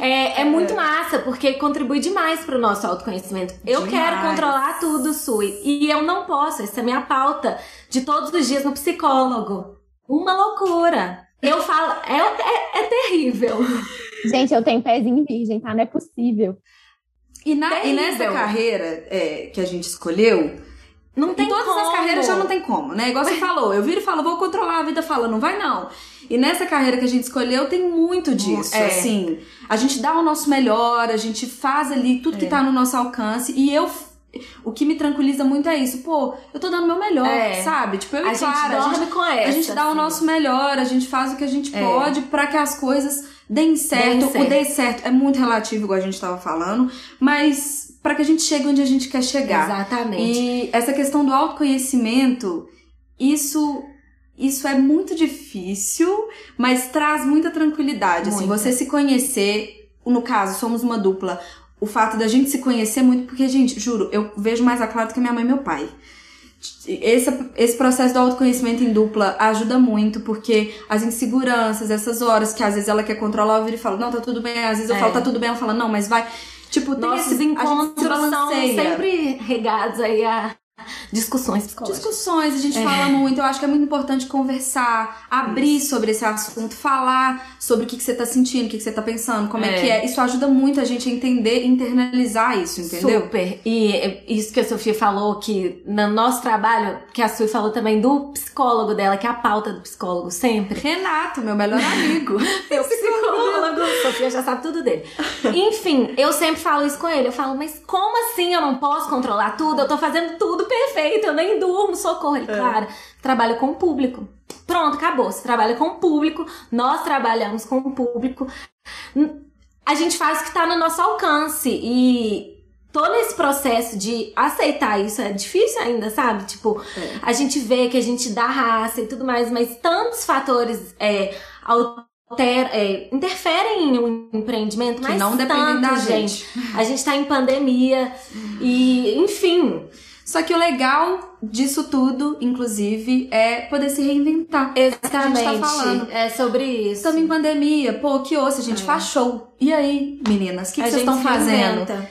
é, é muito massa, porque contribui demais pro nosso autoconhecimento. Eu Demais. quero controlar tudo, Sui, e eu não posso. Essa é a minha pauta de todos os dias no psicólogo. Uma loucura. Eu falo, é, é, é terrível. Gente, eu tenho pezinho virgem, tá? Não é possível. E, na- e nessa carreira é, que a gente escolheu, Não tem em todas as como. carreiras já não tem como, né? Igual você falou, eu viro e falo, vou controlar a vida, fala, não vai não. E nessa carreira que a gente escolheu tem muito disso, É. assim. A gente dá o nosso melhor, a gente faz ali tudo que É. tá no nosso alcance. E eu, o que me tranquiliza muito é isso. Pô, eu tô dando o meu melhor, É. sabe? Tipo, eu e A gente Clara, dorme com essa. a gente dá o assim. nosso melhor, a gente faz o que a gente É. pode pra que as coisas deem certo. certo. O dei certo é muito relativo, igual a gente tava falando, mas pra que a gente chegue onde a gente quer chegar. Exatamente. E essa questão do autoconhecimento, isso isso é muito difícil, mas traz muita tranquilidade. Assim, Muita. você se conhecer, no caso, somos uma dupla. O fato da gente se conhecer muito, porque, gente, juro, eu vejo mais a Clara do que minha mãe e meu pai. Esse, esse processo do autoconhecimento em dupla ajuda muito, porque as inseguranças, essas horas que às vezes ela quer controlar, eu viro e falo, não, tá tudo bem. Às vezes eu É. falo, tá tudo bem, ela fala, não, mas vai. Tipo, tem Nossos esse, a gente se encontros são sempre regados aí a discussões psicológicas. Discussões, a É. gente fala muito. Eu acho que é muito importante conversar, abrir sobre esse assunto, falar sobre o que, que você tá sentindo, o que, que você tá pensando, como é. É. que é. Isso ajuda muito a gente a entender e internalizar isso, entendeu? Super. E é, isso que a Sofia falou, que no nosso trabalho, que a Sui falou também do psicólogo dela, que é a pauta do psicólogo sempre. Renato, meu melhor amigo. Meu psicólogo. Sofia já sabe tudo dele. Enfim, eu sempre falo isso com ele. Eu falo, mas como assim eu não posso controlar tudo? Eu tô fazendo tudo perfeito, eu nem durmo, socorro. Ele, claro, trabalho com o público. Pronto, acabou. Você trabalha com o público, nós trabalhamos com o público. A gente faz o que tá no nosso alcance. E tô nesse processo de aceitar isso. É difícil ainda, sabe? Tipo, É. a gente vê que a gente dá raça e tudo mais, mas tantos fatores é, alter, é, interferem em um empreendimento, Que mas não dependem da gente. A gente tá em pandemia e, enfim, Só que o legal disso tudo, inclusive, é poder se reinventar. Exatamente. É a gente tá falando. É sobre isso. Estamos em pandemia, pô, que osso, a gente É. faz show. E aí, meninas, o que, que vocês estão fazendo? inventa.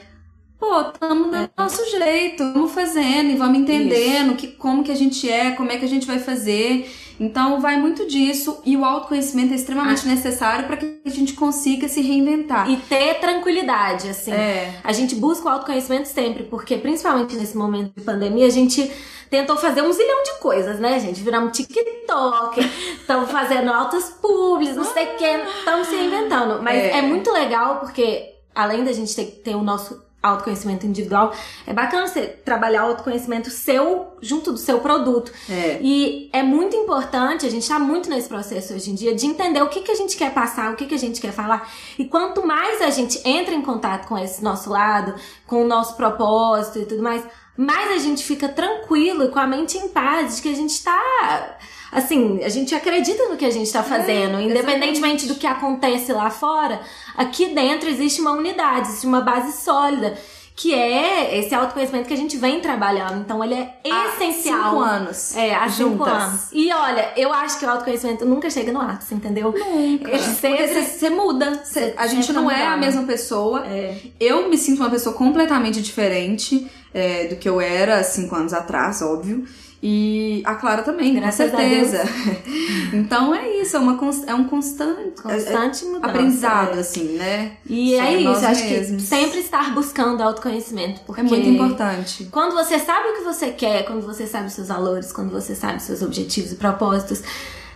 Pô, estamos do nosso jeito, vamos fazendo e vamos entendendo que, como que a gente é, como é que a gente vai fazer. Então, vai muito disso e o autoconhecimento é extremamente necessário para que a gente consiga se reinventar. E ter tranquilidade, assim. É. A gente busca o autoconhecimento sempre, porque principalmente nesse momento de pandemia, a gente tentou fazer um zilhão de coisas, né, gente? Viramos TikTok, estamos fazendo altas publis, não sei o que, estamos se reinventando. Mas É. é. muito legal porque, além da gente ter, ter o nosso autoconhecimento individual, é bacana você trabalhar o autoconhecimento seu junto do seu produto. É. E é muito importante, a gente tá muito nesse processo hoje em dia, de entender o que, que a gente quer passar, o que, que a gente quer falar. E quanto mais a gente entra em contato com esse nosso lado, com o nosso propósito e tudo mais, mais a gente fica tranquilo e com a mente em paz de que a gente tá. Assim, a gente acredita no que a gente tá fazendo, independentemente do que acontece lá fora, aqui dentro existe uma unidade, existe uma base sólida, que é esse autoconhecimento que a gente vem trabalhando. Então, ele é Há essencial. Cinco anos. É, há cinco juntas. anos. E olha, eu acho que o autoconhecimento nunca chega no ápice, entendeu? Nunca. Sempre... você, muda. Você- a gente não é mudar. a mesma pessoa. É. Eu me sinto uma pessoa completamente diferente é, do que eu era cinco anos atrás, óbvio. E a Clara também, com a certeza. então é isso, é, uma, é um constante, Constante é- mudança, aprendizado, é. assim, né? E Sobre é isso, acho mesmos. que sempre estar buscando autoconhecimento, porque É muito importante. Quando você sabe o que você quer, quando você sabe os seus valores, quando você sabe os seus objetivos e propósitos,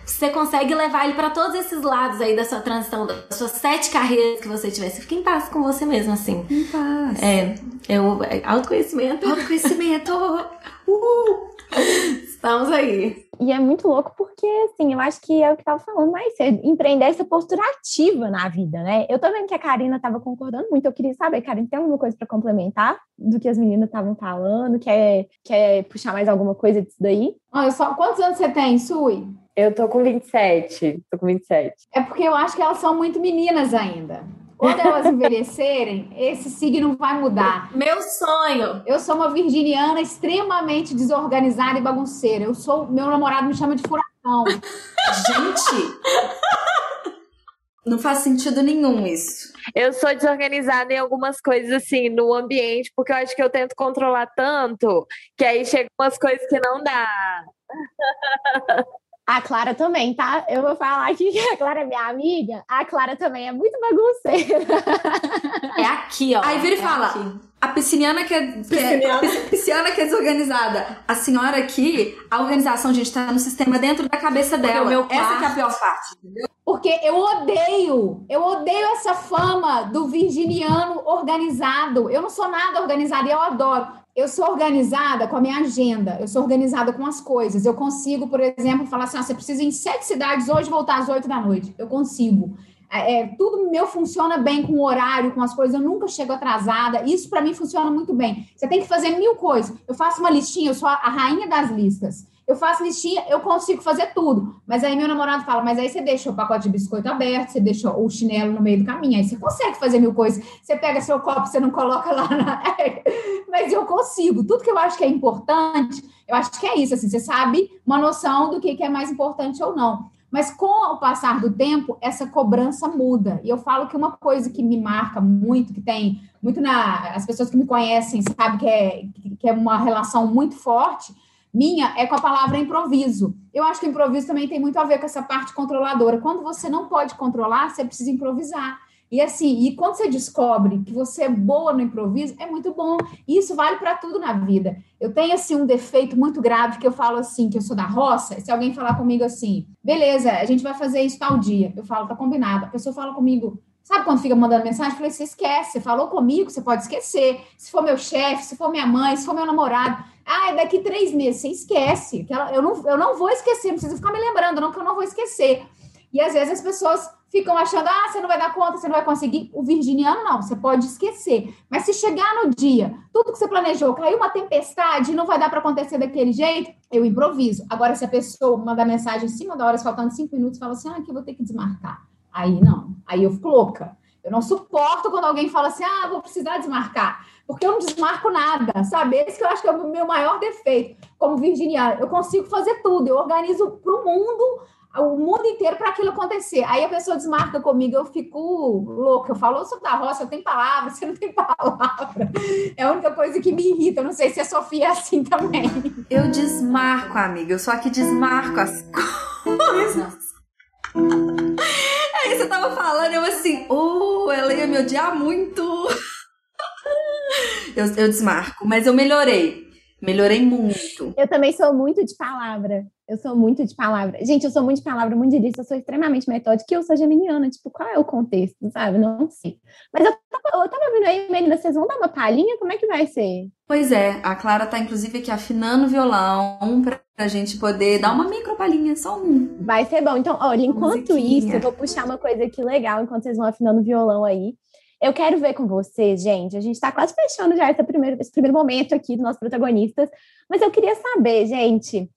você consegue levar ele pra todos esses lados aí da sua transição, das suas sete carreiras que você tiver. Você fica em paz com você mesmo, assim. Em paz. É, eu, é autoconhecimento. Autoconhecimento. Uh! Estamos aí. E é muito louco porque, assim, eu acho que é o que eu tava falando mais cedo, empreender essa postura ativa na vida, né? Eu tô vendo que a Karina tava concordando muito, eu queria saber, Karina, tem alguma coisa para complementar do que as meninas estavam falando? Quer, quer puxar mais alguma coisa disso daí? Olha só, quantos anos você tem, Sui? Eu tô com 27. Tô com 27. É porque eu acho que elas são muito meninas ainda. Quando elas envelhecerem, esse signo vai mudar. Meu sonho. Eu sou uma virginiana extremamente desorganizada e bagunceira. Eu sou, meu namorado me chama de furacão. Gente! Não faz sentido nenhum isso. Eu sou desorganizada em algumas coisas, assim, no ambiente, porque eu acho que eu tento controlar tanto que aí chegam umas coisas que não dá. A Clara também, tá? Eu vou falar aqui que a Clara é minha amiga. A Clara também é muito bagunceira. É aqui, ó. Aí vira e É fala, aqui. A pisciniana que é, que é- pisciana que é desorganizada. A senhora aqui, a organização, gente, tá no sistema dentro da cabeça dela. o meu Essa que é a pior parte. Porque eu odeio, eu odeio essa fama do virginiano organizado. Eu não sou nada organizada e eu adoro. Eu sou organizada com a minha agenda, eu sou organizada com as coisas. Eu consigo, por exemplo, falar assim: ah, você precisa ir em sete cidades hoje voltar às oito da noite. Eu consigo. É, é, tudo meu funciona bem com o horário, com as coisas. Eu nunca chego atrasada. Isso para mim funciona muito bem. Você tem que fazer mil coisas. Eu faço uma listinha, eu sou a rainha das listas. Eu faço listinha, eu consigo fazer tudo. Mas aí meu namorado fala, mas aí você deixa o pacote de biscoito aberto, você deixa o chinelo no meio do caminho, aí você consegue fazer mil coisas. Você pega seu copo, você não coloca lá na... Mas eu consigo. Tudo que eu acho que é importante, eu acho que é isso, assim, você sabe uma noção do que é mais importante ou não. Mas com o passar do tempo, essa cobrança muda. E eu falo que uma coisa que me marca muito, que tem muito na. As pessoas que me conhecem sabem que é, que é uma relação muito forte, minha, é com a palavra improviso. Eu acho que improviso também tem muito a ver com essa parte controladora. Quando você não pode controlar, você precisa improvisar. E assim, e quando você descobre que você é boa no improviso, é muito bom. E isso vale para tudo na vida. Eu tenho assim um defeito muito grave que eu falo assim, que eu sou da roça. Se alguém falar comigo assim, beleza, a gente vai fazer isso tal dia, eu falo, tá combinado. A pessoa fala comigo, sabe quando fica mandando mensagem? Eu falei, você esquece, você falou comigo, você pode esquecer. Se for meu chefe, se for minha mãe, se for meu namorado, ah, é daqui três meses, você esquece. Que eu, não, eu não vou esquecer, não precisa ficar me lembrando, não, que eu não vou esquecer. E às vezes as pessoas ficam achando, ah, você não vai dar conta, você não vai conseguir. O virginiano não, você pode esquecer. Mas se chegar no dia, tudo que você planejou, caiu uma tempestade não vai dar para acontecer daquele jeito, eu improviso. Agora, se a pessoa mandar mensagem em cima da hora, faltando cinco minutos, fala assim, ah, aqui eu vou ter que desmarcar. Aí não, aí eu fico louca. Eu não suporto quando alguém fala assim, ah, vou precisar desmarcar. Porque eu não desmarco nada, sabe? Esse que eu acho que é o meu maior defeito como virginiana. Eu consigo fazer tudo, eu organizo para o mundo o mundo inteiro para aquilo acontecer. Aí a pessoa desmarca comigo, eu fico louca. Eu falo, eu sou da roça, eu tenho palavra, você não tem palavra. É a única coisa que me irrita. Eu não sei se a Sofia é assim também. Eu desmarco, amiga. Eu só que desmarco as coisas. Aí você tava falando, eu assim, oh, ela ia me odiar muito. Eu, eu desmarco, mas eu melhorei. Melhorei muito. Eu também sou muito de palavra. Eu sou muito de palavra. Gente, eu sou muito de palavra, muito de lista, eu sou extremamente metódica e eu sou geminiana. Tipo, qual é o contexto, sabe? Não sei. Mas eu tava, eu tava vendo aí, meninas, vocês vão dar uma palhinha? Como é que vai ser? Pois é, a Clara tá inclusive aqui afinando o violão pra, pra gente poder dar uma micro palhinha, só um. Vai ser bom. Então, olha, enquanto isso, eu vou puxar uma coisa aqui legal, enquanto vocês vão afinando o violão aí. Eu quero ver com vocês, gente. A gente está quase fechando já esse primeiro, esse primeiro momento aqui dos nossos protagonistas, mas eu queria saber, gente.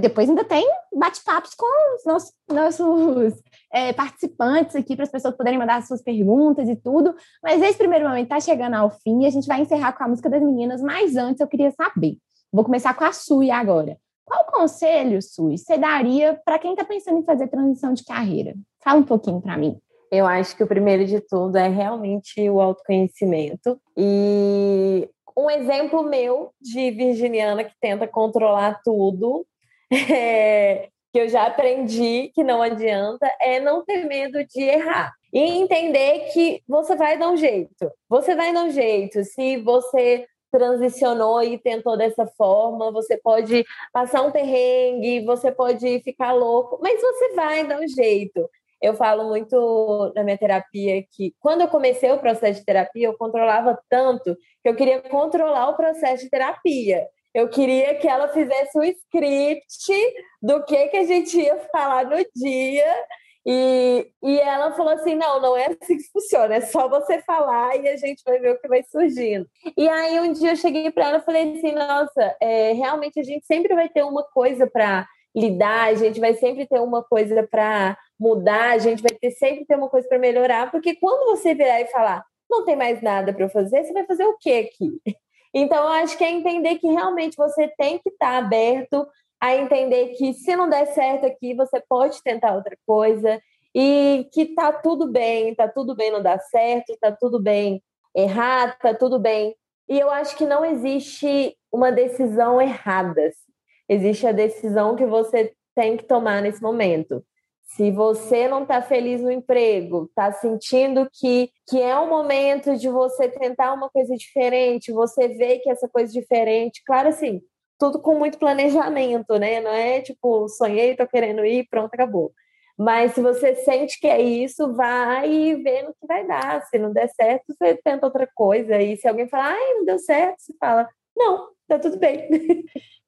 Depois ainda tem bate-papos com os nossos, nossos é, participantes aqui para as pessoas poderem mandar suas perguntas e tudo. Mas esse primeiro momento está chegando ao fim e a gente vai encerrar com a música das meninas. Mas antes eu queria saber. Vou começar com a Sui agora. Qual conselho, Sui, você daria para quem está pensando em fazer transição de carreira? Fala um pouquinho para mim. Eu acho que o primeiro de tudo é realmente o autoconhecimento. E um exemplo meu de virginiana que tenta controlar tudo, é, que eu já aprendi que não adianta, é não ter medo de errar. E entender que você vai dar um jeito. Você vai dar um jeito. Se você transicionou e tentou dessa forma, você pode passar um perrengue, você pode ficar louco, mas você vai dar um jeito eu falo muito na minha terapia que quando eu comecei o processo de terapia, eu controlava tanto que eu queria controlar o processo de terapia. Eu queria que ela fizesse um script do que, que a gente ia falar no dia. E, e ela falou assim: não, não é assim que funciona, é só você falar e a gente vai ver o que vai surgindo. E aí um dia eu cheguei para ela e falei assim: nossa, é, realmente a gente sempre vai ter uma coisa para lidar, a gente vai sempre ter uma coisa para mudar, a gente vai ter sempre ter uma coisa para melhorar, porque quando você virar e falar, não tem mais nada para eu fazer, você vai fazer o quê aqui? Então, eu acho que é entender que realmente você tem que estar tá aberto a entender que se não der certo aqui, você pode tentar outra coisa e que tá tudo bem, tá tudo bem não dar certo, tá tudo bem errar, tá tudo bem. E eu acho que não existe uma decisão errada. Assim. Existe a decisão que você tem que tomar nesse momento. Se você não está feliz no emprego, está sentindo que, que é o momento de você tentar uma coisa diferente, você vê que essa coisa diferente, claro assim, tudo com muito planejamento, né? Não é tipo, sonhei, tô querendo ir, pronto, acabou. Mas se você sente que é isso, vai vendo que vai dar. Se não der certo, você tenta outra coisa. E se alguém falar, ai, não deu certo, você fala, não, tá tudo bem.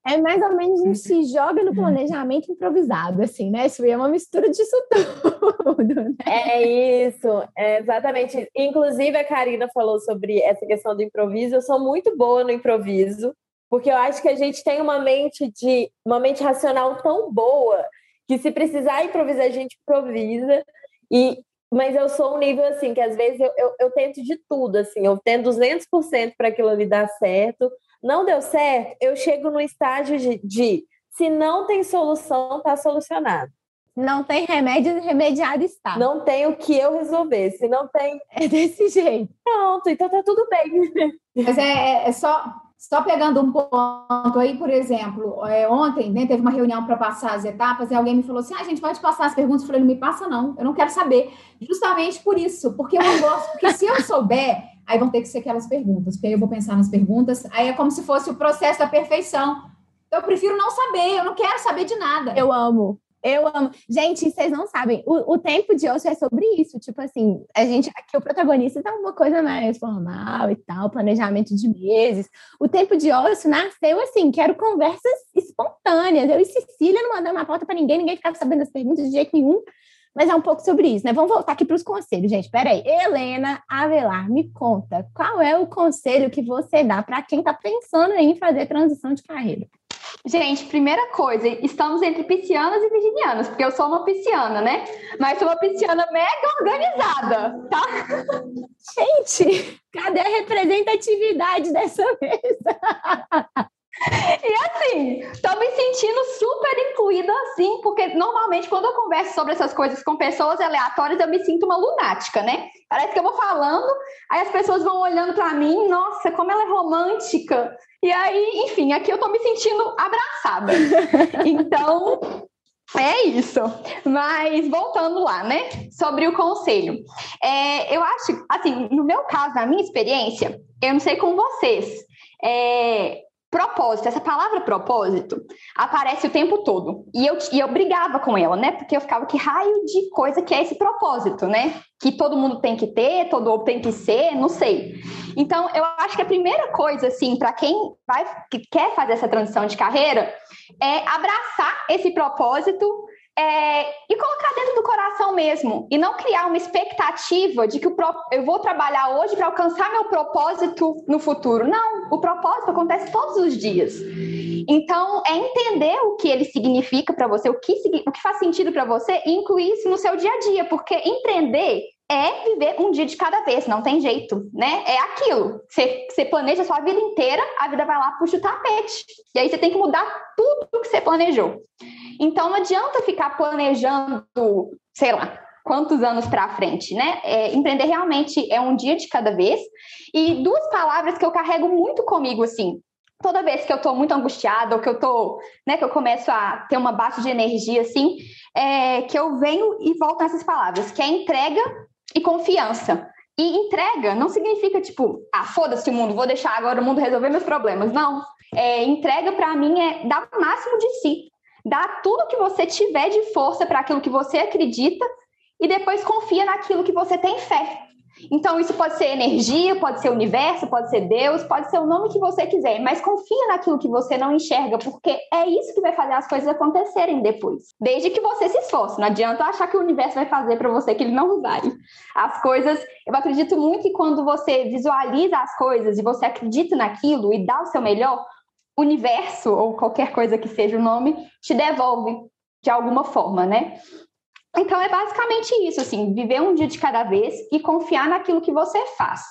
É mais ou menos um se joga no planejamento improvisado, assim, né? Isso é uma mistura disso tudo. Né? É isso, é exatamente. Inclusive, a Karina falou sobre essa questão do improviso. Eu sou muito boa no improviso, porque eu acho que a gente tem uma mente de uma mente racional tão boa que se precisar improvisar, a gente improvisa. E, mas eu sou um nível assim que às vezes eu, eu, eu tento de tudo, assim, eu tento 200% para aquilo ali dar certo não deu certo, eu chego no estágio de, de se não tem solução, está solucionado. Não tem remédio, remediado está. Não tem o que eu resolver. Se não tem. É desse jeito. Pronto, então tá tudo bem. Mas é, é, é só, só pegando um ponto aí, por exemplo, é, ontem né, teve uma reunião para passar as etapas e alguém me falou assim: ah, a gente pode passar as perguntas. Eu falei: não me passa, não, eu não quero saber. Justamente por isso, porque eu não gosto, porque se eu souber, aí vão ter que ser aquelas perguntas, porque aí eu vou pensar nas perguntas, aí é como se fosse o processo da perfeição. Eu prefiro não saber, eu não quero saber de nada. Eu amo. Eu amo. Gente, vocês não sabem, o, o, tempo de osso é sobre isso. Tipo assim, a gente, aqui o protagonista tá uma coisa mais formal e tal, planejamento de meses. O tempo de osso nasceu assim, quero conversas espontâneas. Eu e Cecília não mandamos uma pauta para ninguém, ninguém ficava sabendo das perguntas de jeito nenhum. Mas é um pouco sobre isso, né? Vamos voltar aqui para os conselhos, gente. Peraí. Helena Avelar, me conta, qual é o conselho que você dá para quem está pensando em fazer transição de carreira? Gente, primeira coisa, estamos entre piscianas e virginianas, porque eu sou uma pisciana, né? Mas sou uma pisciana mega organizada, tá? Gente, cadê a representatividade dessa mesa? E assim, tô me sentindo super incluída assim, porque normalmente quando eu converso sobre essas coisas com pessoas aleatórias, eu me sinto uma lunática, né? Parece que eu vou falando, aí as pessoas vão olhando para mim, nossa, como ela é romântica. E aí, enfim, aqui eu tô me sentindo abraçada. Então, é isso. Mas voltando lá, né? Sobre o conselho. É, eu acho, assim, no meu caso, na minha experiência, eu não sei com vocês. É, propósito, essa palavra propósito aparece o tempo todo. E eu, e eu brigava com ela, né? Porque eu ficava, que raio de coisa que é esse propósito, né? Que todo mundo tem que ter, todo mundo tem que ser, não sei. Então, eu acho que a primeira coisa, assim, para quem vai, que quer fazer essa transição de carreira, é abraçar esse propósito é, e colocar dentro do coração mesmo. E não criar uma expectativa de que o pro, eu vou trabalhar hoje para alcançar meu propósito no futuro. Não, o propósito acontece todos os dias. Então, é entender o que ele significa para você, o que, o que faz sentido para você e incluir isso no seu dia a dia, porque empreender é viver um dia de cada vez, não tem jeito, né? É aquilo. Você, planeja a sua vida inteira, a vida vai lá, puxa o tapete. E aí você tem que mudar tudo o que você planejou. Então não adianta ficar planejando, sei lá, quantos anos para frente, né? É, empreender realmente é um dia de cada vez. E duas palavras que eu carrego muito comigo, assim, toda vez que eu estou muito angustiada ou que eu tô, né, que eu começo a ter uma baixa de energia, assim, é, que eu venho e volto nessas palavras, que é entrega e confiança. E entrega não significa tipo, ah, foda-se o mundo, vou deixar agora o mundo resolver meus problemas. Não. É, entrega para mim é dar o máximo de si. Dar tudo que você tiver de força para aquilo que você acredita e depois confia naquilo que você tem fé. Então, isso pode ser energia, pode ser universo, pode ser Deus, pode ser o nome que você quiser, mas confia naquilo que você não enxerga, porque é isso que vai fazer as coisas acontecerem depois. Desde que você se esforce. Não adianta achar que o universo vai fazer para você que ele não vai. As coisas, eu acredito muito que quando você visualiza as coisas e você acredita naquilo e dá o seu melhor, o universo ou qualquer coisa que seja o nome te devolve de alguma forma, né? Então é basicamente isso, assim, viver um dia de cada vez e confiar naquilo que você faz.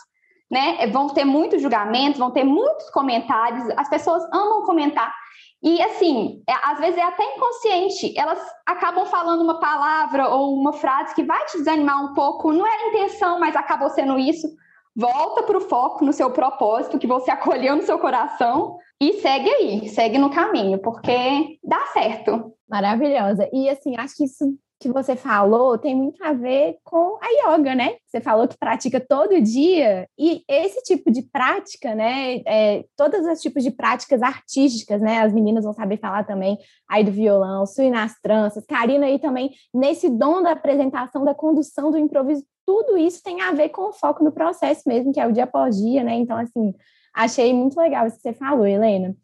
Né? É, vão ter muitos julgamentos, vão ter muitos comentários, as pessoas amam comentar. E assim, é, às vezes é até inconsciente, elas acabam falando uma palavra ou uma frase que vai te desanimar um pouco, não era intenção, mas acabou sendo isso. Volta para o foco no seu propósito que você acolheu no seu coração e segue aí, segue no caminho, porque dá certo. Maravilhosa. E assim, acho que isso que você falou tem muito a ver com a yoga, né? Você falou que pratica todo dia, e esse tipo de prática, né? É, todos os tipos de práticas artísticas, né? As meninas vão saber falar também aí do violão, Sui nas tranças, Karina aí também, nesse dom da apresentação, da condução do improviso, tudo isso tem a ver com o foco no processo mesmo, que é o dia após dia, né? Então, assim, achei muito legal isso que você falou, Helena.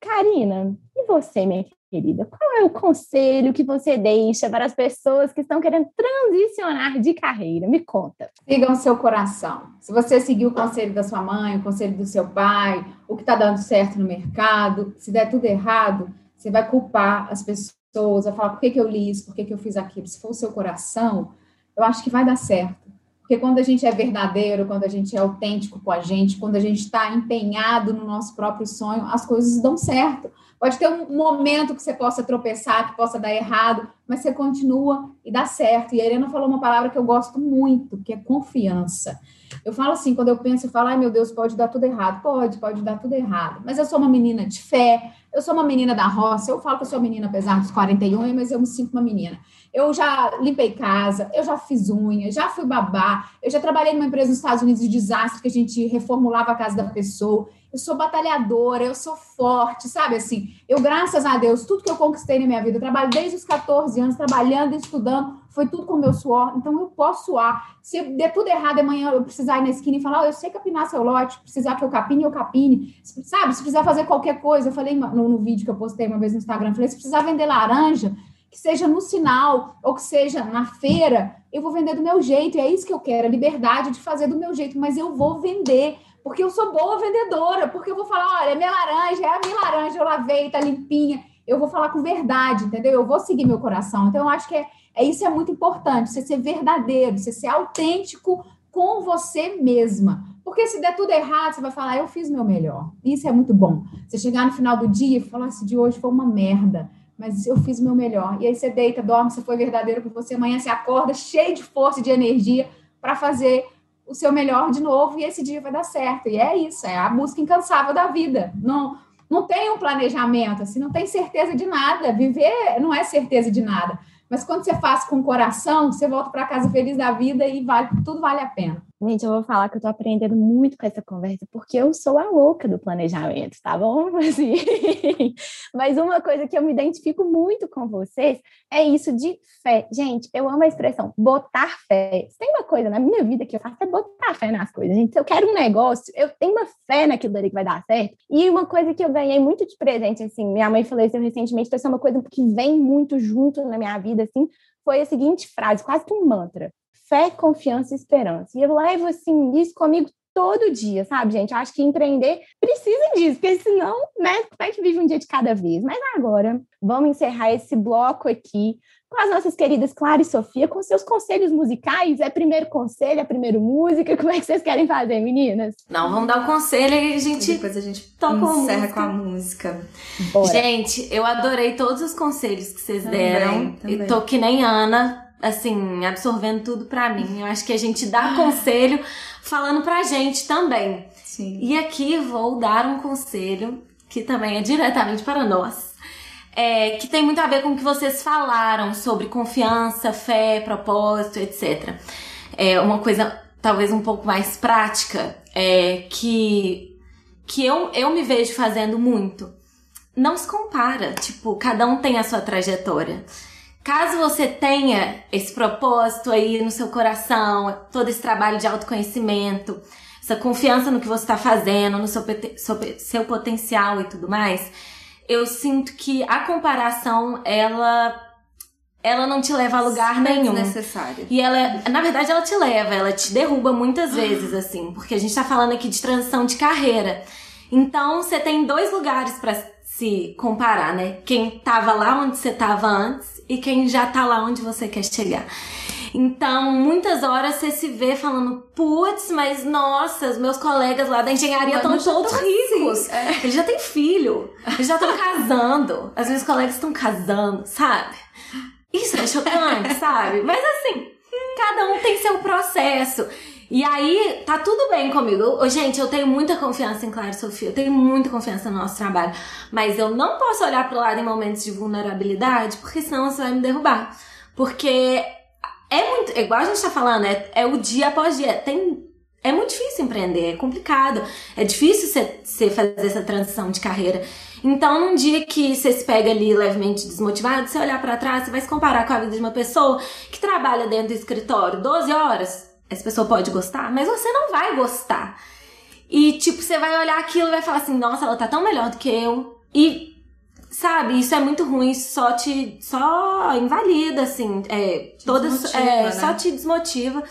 Karina, e você, minha querida, qual é o conselho que você deixa para as pessoas que estão querendo transicionar de carreira? Me conta. Sigam seu coração. Se você seguir o conselho da sua mãe, o conselho do seu pai, o que está dando certo no mercado, se der tudo errado, você vai culpar as pessoas, vai falar por que, que eu li isso, por que, que eu fiz aquilo. Se for o seu coração, eu acho que vai dar certo. Porque quando a gente é verdadeiro, quando a gente é autêntico com a gente, quando a gente está empenhado no nosso próprio sonho, as coisas dão certo. Pode ter um momento que você possa tropeçar, que possa dar errado, mas você continua e dá certo. E a Helena falou uma palavra que eu gosto muito, que é confiança. Eu falo assim, quando eu penso, eu falo, ai meu Deus, pode dar tudo errado. Pode, pode dar tudo errado. Mas eu sou uma menina de fé, eu sou uma menina da roça. Eu falo que eu sou menina apesar dos 41, mas eu me sinto uma menina. Eu já limpei casa, eu já fiz unha, já fui babá, eu já trabalhei numa empresa nos Estados Unidos de desastre que a gente reformulava a casa da pessoa eu sou batalhadora, eu sou forte, sabe assim? Eu, graças a Deus, tudo que eu conquistei na minha vida, eu trabalho desde os 14 anos, trabalhando estudando, foi tudo com meu suor, então eu posso suar. Se der tudo errado amanhã, eu precisar ir na esquina e falar, oh, eu sei capinar seu lote, precisar que eu capine, eu capine, sabe? Se precisar fazer qualquer coisa, eu falei no, no vídeo que eu postei uma vez no Instagram, falei, se precisar vender laranja, que seja no sinal ou que seja na feira, eu vou vender do meu jeito, e é isso que eu quero, a liberdade de fazer do meu jeito, mas eu vou vender porque eu sou boa vendedora, porque eu vou falar, olha, minha laranja, é a minha laranja, eu lavei, tá limpinha. Eu vou falar com verdade, entendeu? Eu vou seguir meu coração. Então, eu acho que é, é isso é muito importante, você ser verdadeiro, você ser autêntico com você mesma. Porque se der tudo errado, você vai falar, eu fiz meu melhor. Isso é muito bom. Você chegar no final do dia e falar, esse de hoje foi uma merda, mas eu fiz meu melhor. E aí você deita, dorme, você foi verdadeiro com você, amanhã você acorda cheio de força e de energia para fazer o seu melhor de novo e esse dia vai dar certo. E é isso, é a busca incansável da vida. Não, não tem um planejamento, assim, não tem certeza de nada. Viver não é certeza de nada. Mas quando você faz com o coração, você volta para casa feliz da vida e vale, tudo vale a pena. Gente, eu vou falar que eu tô aprendendo muito com essa conversa, porque eu sou a louca do planejamento, tá bom? Assim, mas uma coisa que eu me identifico muito com vocês é isso de fé. Gente, eu amo a expressão botar fé. Tem uma coisa na minha vida que eu faço é botar fé nas coisas. Gente, se eu quero um negócio, eu tenho uma fé naquilo ali que vai dar certo. E uma coisa que eu ganhei muito de presente, assim, minha mãe isso recentemente, então isso é uma coisa que vem muito junto na minha vida, assim, foi a seguinte frase, quase que um mantra fé, confiança e esperança. E eu levo assim isso comigo todo dia, sabe, gente? Eu acho que empreender precisa disso, porque senão, né, como é que vive um dia de cada vez? Mas agora, vamos encerrar esse bloco aqui com as nossas queridas Clara e Sofia, com seus conselhos musicais. É primeiro conselho, é primeiro música? Como é que vocês querem fazer, meninas? Não, vamos dar o um conselho e a gente. E depois a gente toca encerra com a música. Bora. Gente, eu adorei todos os conselhos que vocês também, deram. Também. tô que nem Ana assim, absorvendo tudo pra mim. Eu acho que a gente dá conselho falando pra gente também. Sim. E aqui vou dar um conselho que também é diretamente para nós. É, que tem muito a ver com o que vocês falaram sobre confiança, fé, propósito, etc. É uma coisa talvez um pouco mais prática, é, que, que eu, eu me vejo fazendo muito. Não se compara, tipo, cada um tem a sua trajetória. Caso você tenha esse propósito aí no seu coração, todo esse trabalho de autoconhecimento, essa confiança no que você está fazendo, no seu, seu, potencial e tudo mais, eu sinto que a comparação, ela ela não te leva a lugar Sim, nenhum. necessário. E ela, na verdade, ela te leva, ela te derruba muitas vezes, assim, porque a gente tá falando aqui de transição de carreira. Então, você tem dois lugares para se comparar, né? Quem tava lá onde você tava antes e quem já tá lá onde você quer chegar. Então, muitas horas você se vê falando, putz, mas nossa, os meus colegas lá da engenharia estão todos ricos. Assim. É. Eles já têm filho, eles já estão casando. As minhas colegas estão casando, sabe? Isso é chocante, sabe? Mas assim, cada um tem seu processo. E aí, tá tudo bem comigo. gente, eu tenho muita confiança em Clara e Sofia, eu tenho muita confiança no nosso trabalho. Mas eu não posso olhar pro lado em momentos de vulnerabilidade, porque senão você vai me derrubar. Porque é muito. Igual a gente tá falando, é, é o dia após dia. Tem é muito difícil empreender, é complicado. É difícil você fazer essa transição de carreira. Então, num dia que você se pega ali levemente desmotivado, você olhar para trás, você vai se comparar com a vida de uma pessoa que trabalha dentro do escritório 12 horas, essa pessoa pode gostar, mas você não vai gostar. E, tipo, você vai olhar aquilo e vai falar assim, nossa, ela tá tão melhor do que eu. E, sabe, isso é muito ruim, só te. só invalida, assim. É, todas. É, né? Só te desmotiva.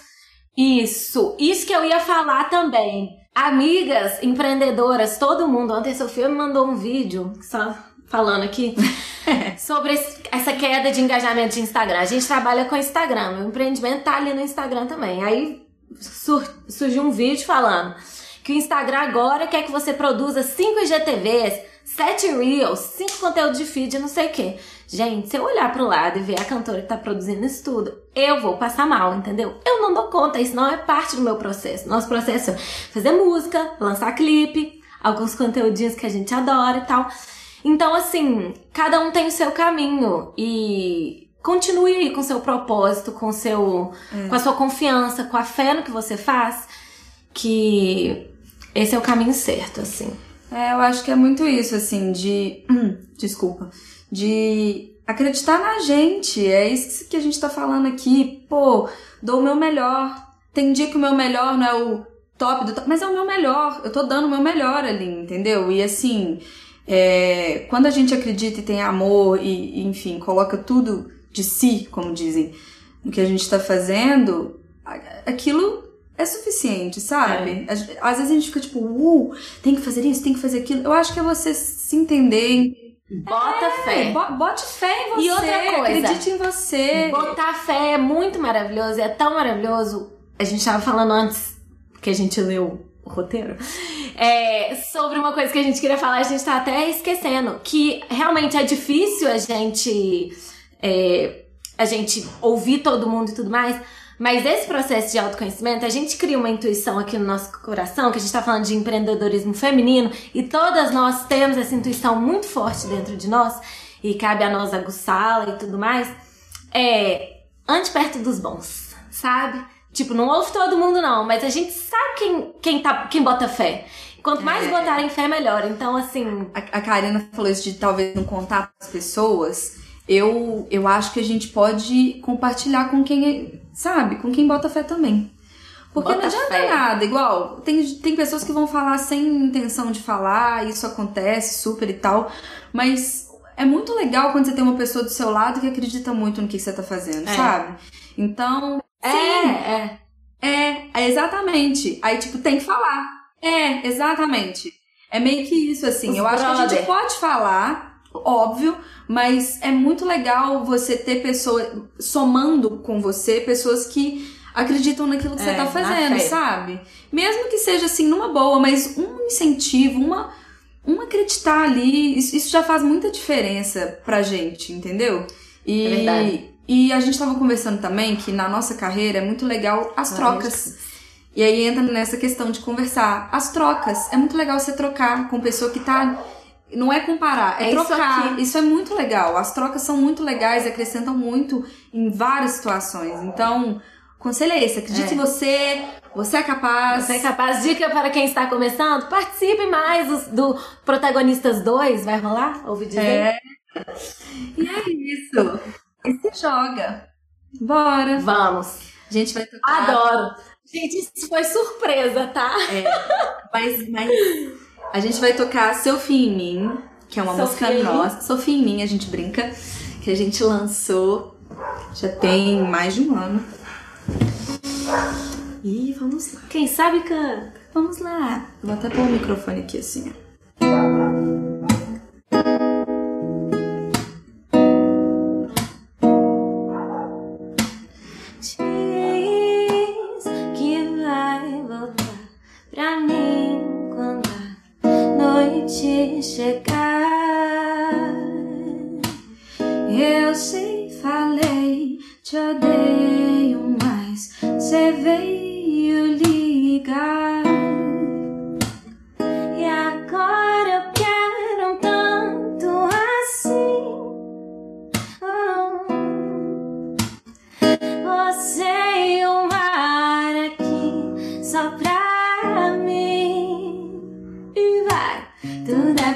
Isso. Isso que eu ia falar também. Amigas, empreendedoras, todo mundo. Ontem a Sofia me mandou um vídeo, só falando aqui, sobre essa queda de engajamento de Instagram. A gente trabalha com Instagram, meu empreendimento tá ali no Instagram também. Aí sur surgiu um vídeo falando que o Instagram agora quer que você produza 5 IGTVs, 7 Reels, 5 conteúdos de feed, não sei o quê. Gente, se eu olhar pro lado e ver a cantora que tá produzindo isso tudo, eu vou passar mal, entendeu? Eu não dou conta, isso não é parte do meu processo. Nosso processo é fazer música, lançar clipe, alguns conteúdinhos que a gente adora e tal. Então, assim, cada um tem o seu caminho e continue aí com o seu propósito, com seu, é. com a sua confiança, com a fé no que você faz, que esse é o caminho certo, assim. É, eu acho que é muito isso, assim, de. Desculpa. De acreditar na gente. É isso que a gente tá falando aqui. Pô, dou o meu melhor. Tem dia que o meu melhor não é o top do top, mas é o meu melhor. Eu tô dando o meu melhor ali, entendeu? E assim, é, quando a gente acredita e tem amor e, enfim, coloca tudo de si, como dizem, no que a gente está fazendo, aquilo é suficiente, sabe? É. Às vezes a gente fica tipo, uh, tem que fazer isso, tem que fazer aquilo. Eu acho que é você se entender. Bota é, fé. bote fé em você. E outra coisa. Acredite em você. Botar fé é muito maravilhoso, é tão maravilhoso a gente tava falando antes que a gente leu roteiro. É, sobre uma coisa que a gente queria falar, a gente tá até esquecendo. Que realmente é difícil a gente. É, a gente ouvir todo mundo e tudo mais. Mas esse processo de autoconhecimento, a gente cria uma intuição aqui no nosso coração, que a gente tá falando de empreendedorismo feminino, e todas nós temos essa intuição muito forte dentro de nós, e cabe a nós aguçá-la e tudo mais. É, ande perto dos bons, sabe? Tipo, não ouve todo mundo, não, mas a gente sabe quem, quem, tá, quem bota fé. Quanto mais É. botarem fé, melhor. Então, assim, A, a Karina falou isso de talvez não contar as pessoas. Eu, eu acho que a gente pode compartilhar com quem, sabe, com quem bota fé também. Porque Bota não adianta fé. nada, igual, tem, tem pessoas que vão falar sem intenção de falar, isso acontece super e tal, mas é muito legal quando você tem uma pessoa do seu lado que acredita muito no que você tá fazendo, É. sabe? Então, é, é. é, é exatamente. Aí, tipo, tem que falar. É, exatamente. É meio que isso, assim. Os Eu acho que a gente brother. pode falar, óbvio, mas é muito legal você ter pessoas somando com você, pessoas que acreditam naquilo que É, você tá fazendo, sabe? Mesmo que seja assim, numa boa, mas um incentivo, uma. Um acreditar ali, isso, isso já faz muita diferença pra gente, entendeu? E, É verdade. E a gente tava conversando também que na nossa carreira é muito legal as Ah, trocas. E aí entra nessa questão de conversar. As trocas. É muito legal você trocar com pessoa que tá. Não é comparar, é, É isso trocar. aqui. Isso, é muito legal. As trocas são muito legais, acrescentam muito em várias situações. Então, o conselho é esse: acredite É. em você, você é capaz. Você é capaz? Dica para quem está começando? Participe mais do Protagonistas 2. Vai rolar? Ouvi dizer? É. E é isso. E se joga. Bora. Vamos. A gente vai tocar. Adoro. Gente, isso foi surpresa, tá? Mas, mas a gente vai tocar Fim em Mim, que é uma Sofia música nossa. Sofia em Mim, a gente brinca, que a gente lançou já tem mais de um ano. E vamos lá. Quem sabe canta. Vamos lá. Vou até pôr o microfone aqui assim, ó. Chegar. Eu sei, falei, te odeio,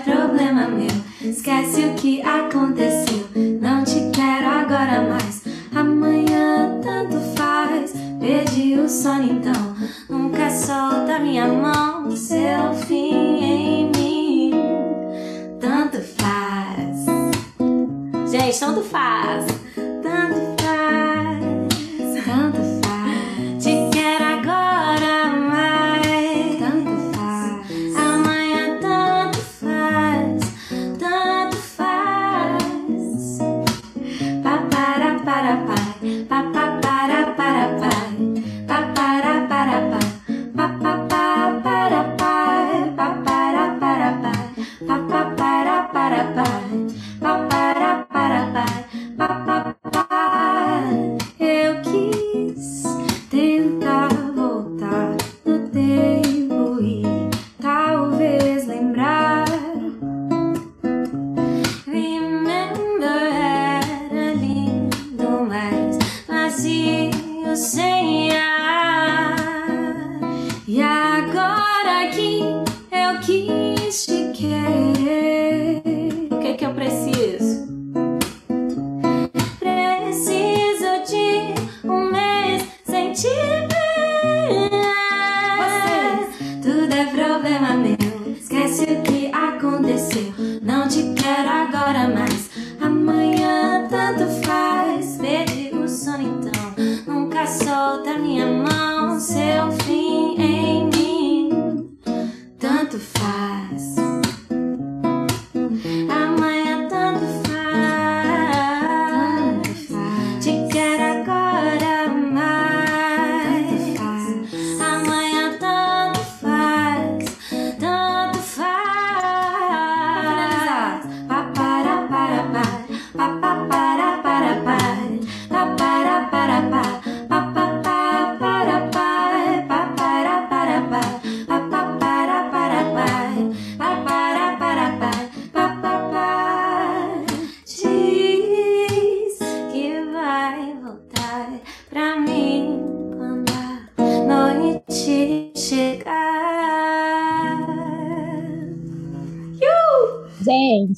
problema meu. Esquece o que aconteceu.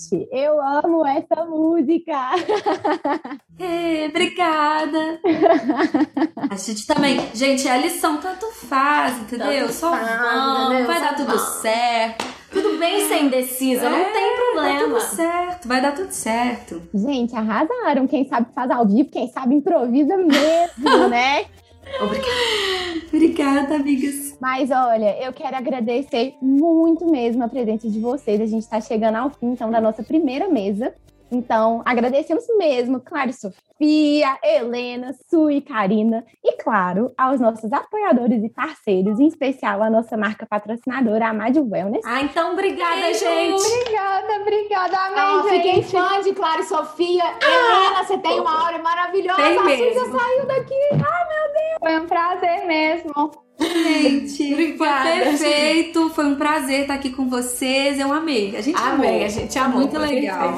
Gente, eu amo essa música. É, obrigada. a gente também. Gente, a lição tanto faz, entendeu? Tanto Só faz, vamos, né? vai dar tudo certo. Tudo bem ser indecisa, não É, tem Vai problema. tudo certo, vai dar tudo certo. Gente, arrasaram. Quem sabe faz ao vivo, quem sabe improvisa mesmo, né? Obrigada, amigas. Mas olha, eu quero agradecer muito mesmo a presença de vocês. A gente está chegando ao fim, então, da nossa primeira mesa. Então, agradecemos mesmo, claro, Sofia, Helena, Su e Karina. E, claro, aos nossos apoiadores e parceiros, em especial a nossa marca patrocinadora, a Mad Wellness. Ah, então obrigada, Beijo. gente. Obrigada, obrigada, amei, Ah, gente. fiquei fã de Clara e Sofia. Helena, você tem uma aura maravilhosa. Tem a Suzy mesmo. saiu daqui. Foi um prazer mesmo. Gente, Obrigada, foi perfeito. Foi um prazer estar aqui com vocês. Eu amei. A gente Amei, amou. a gente amou. Muito legal.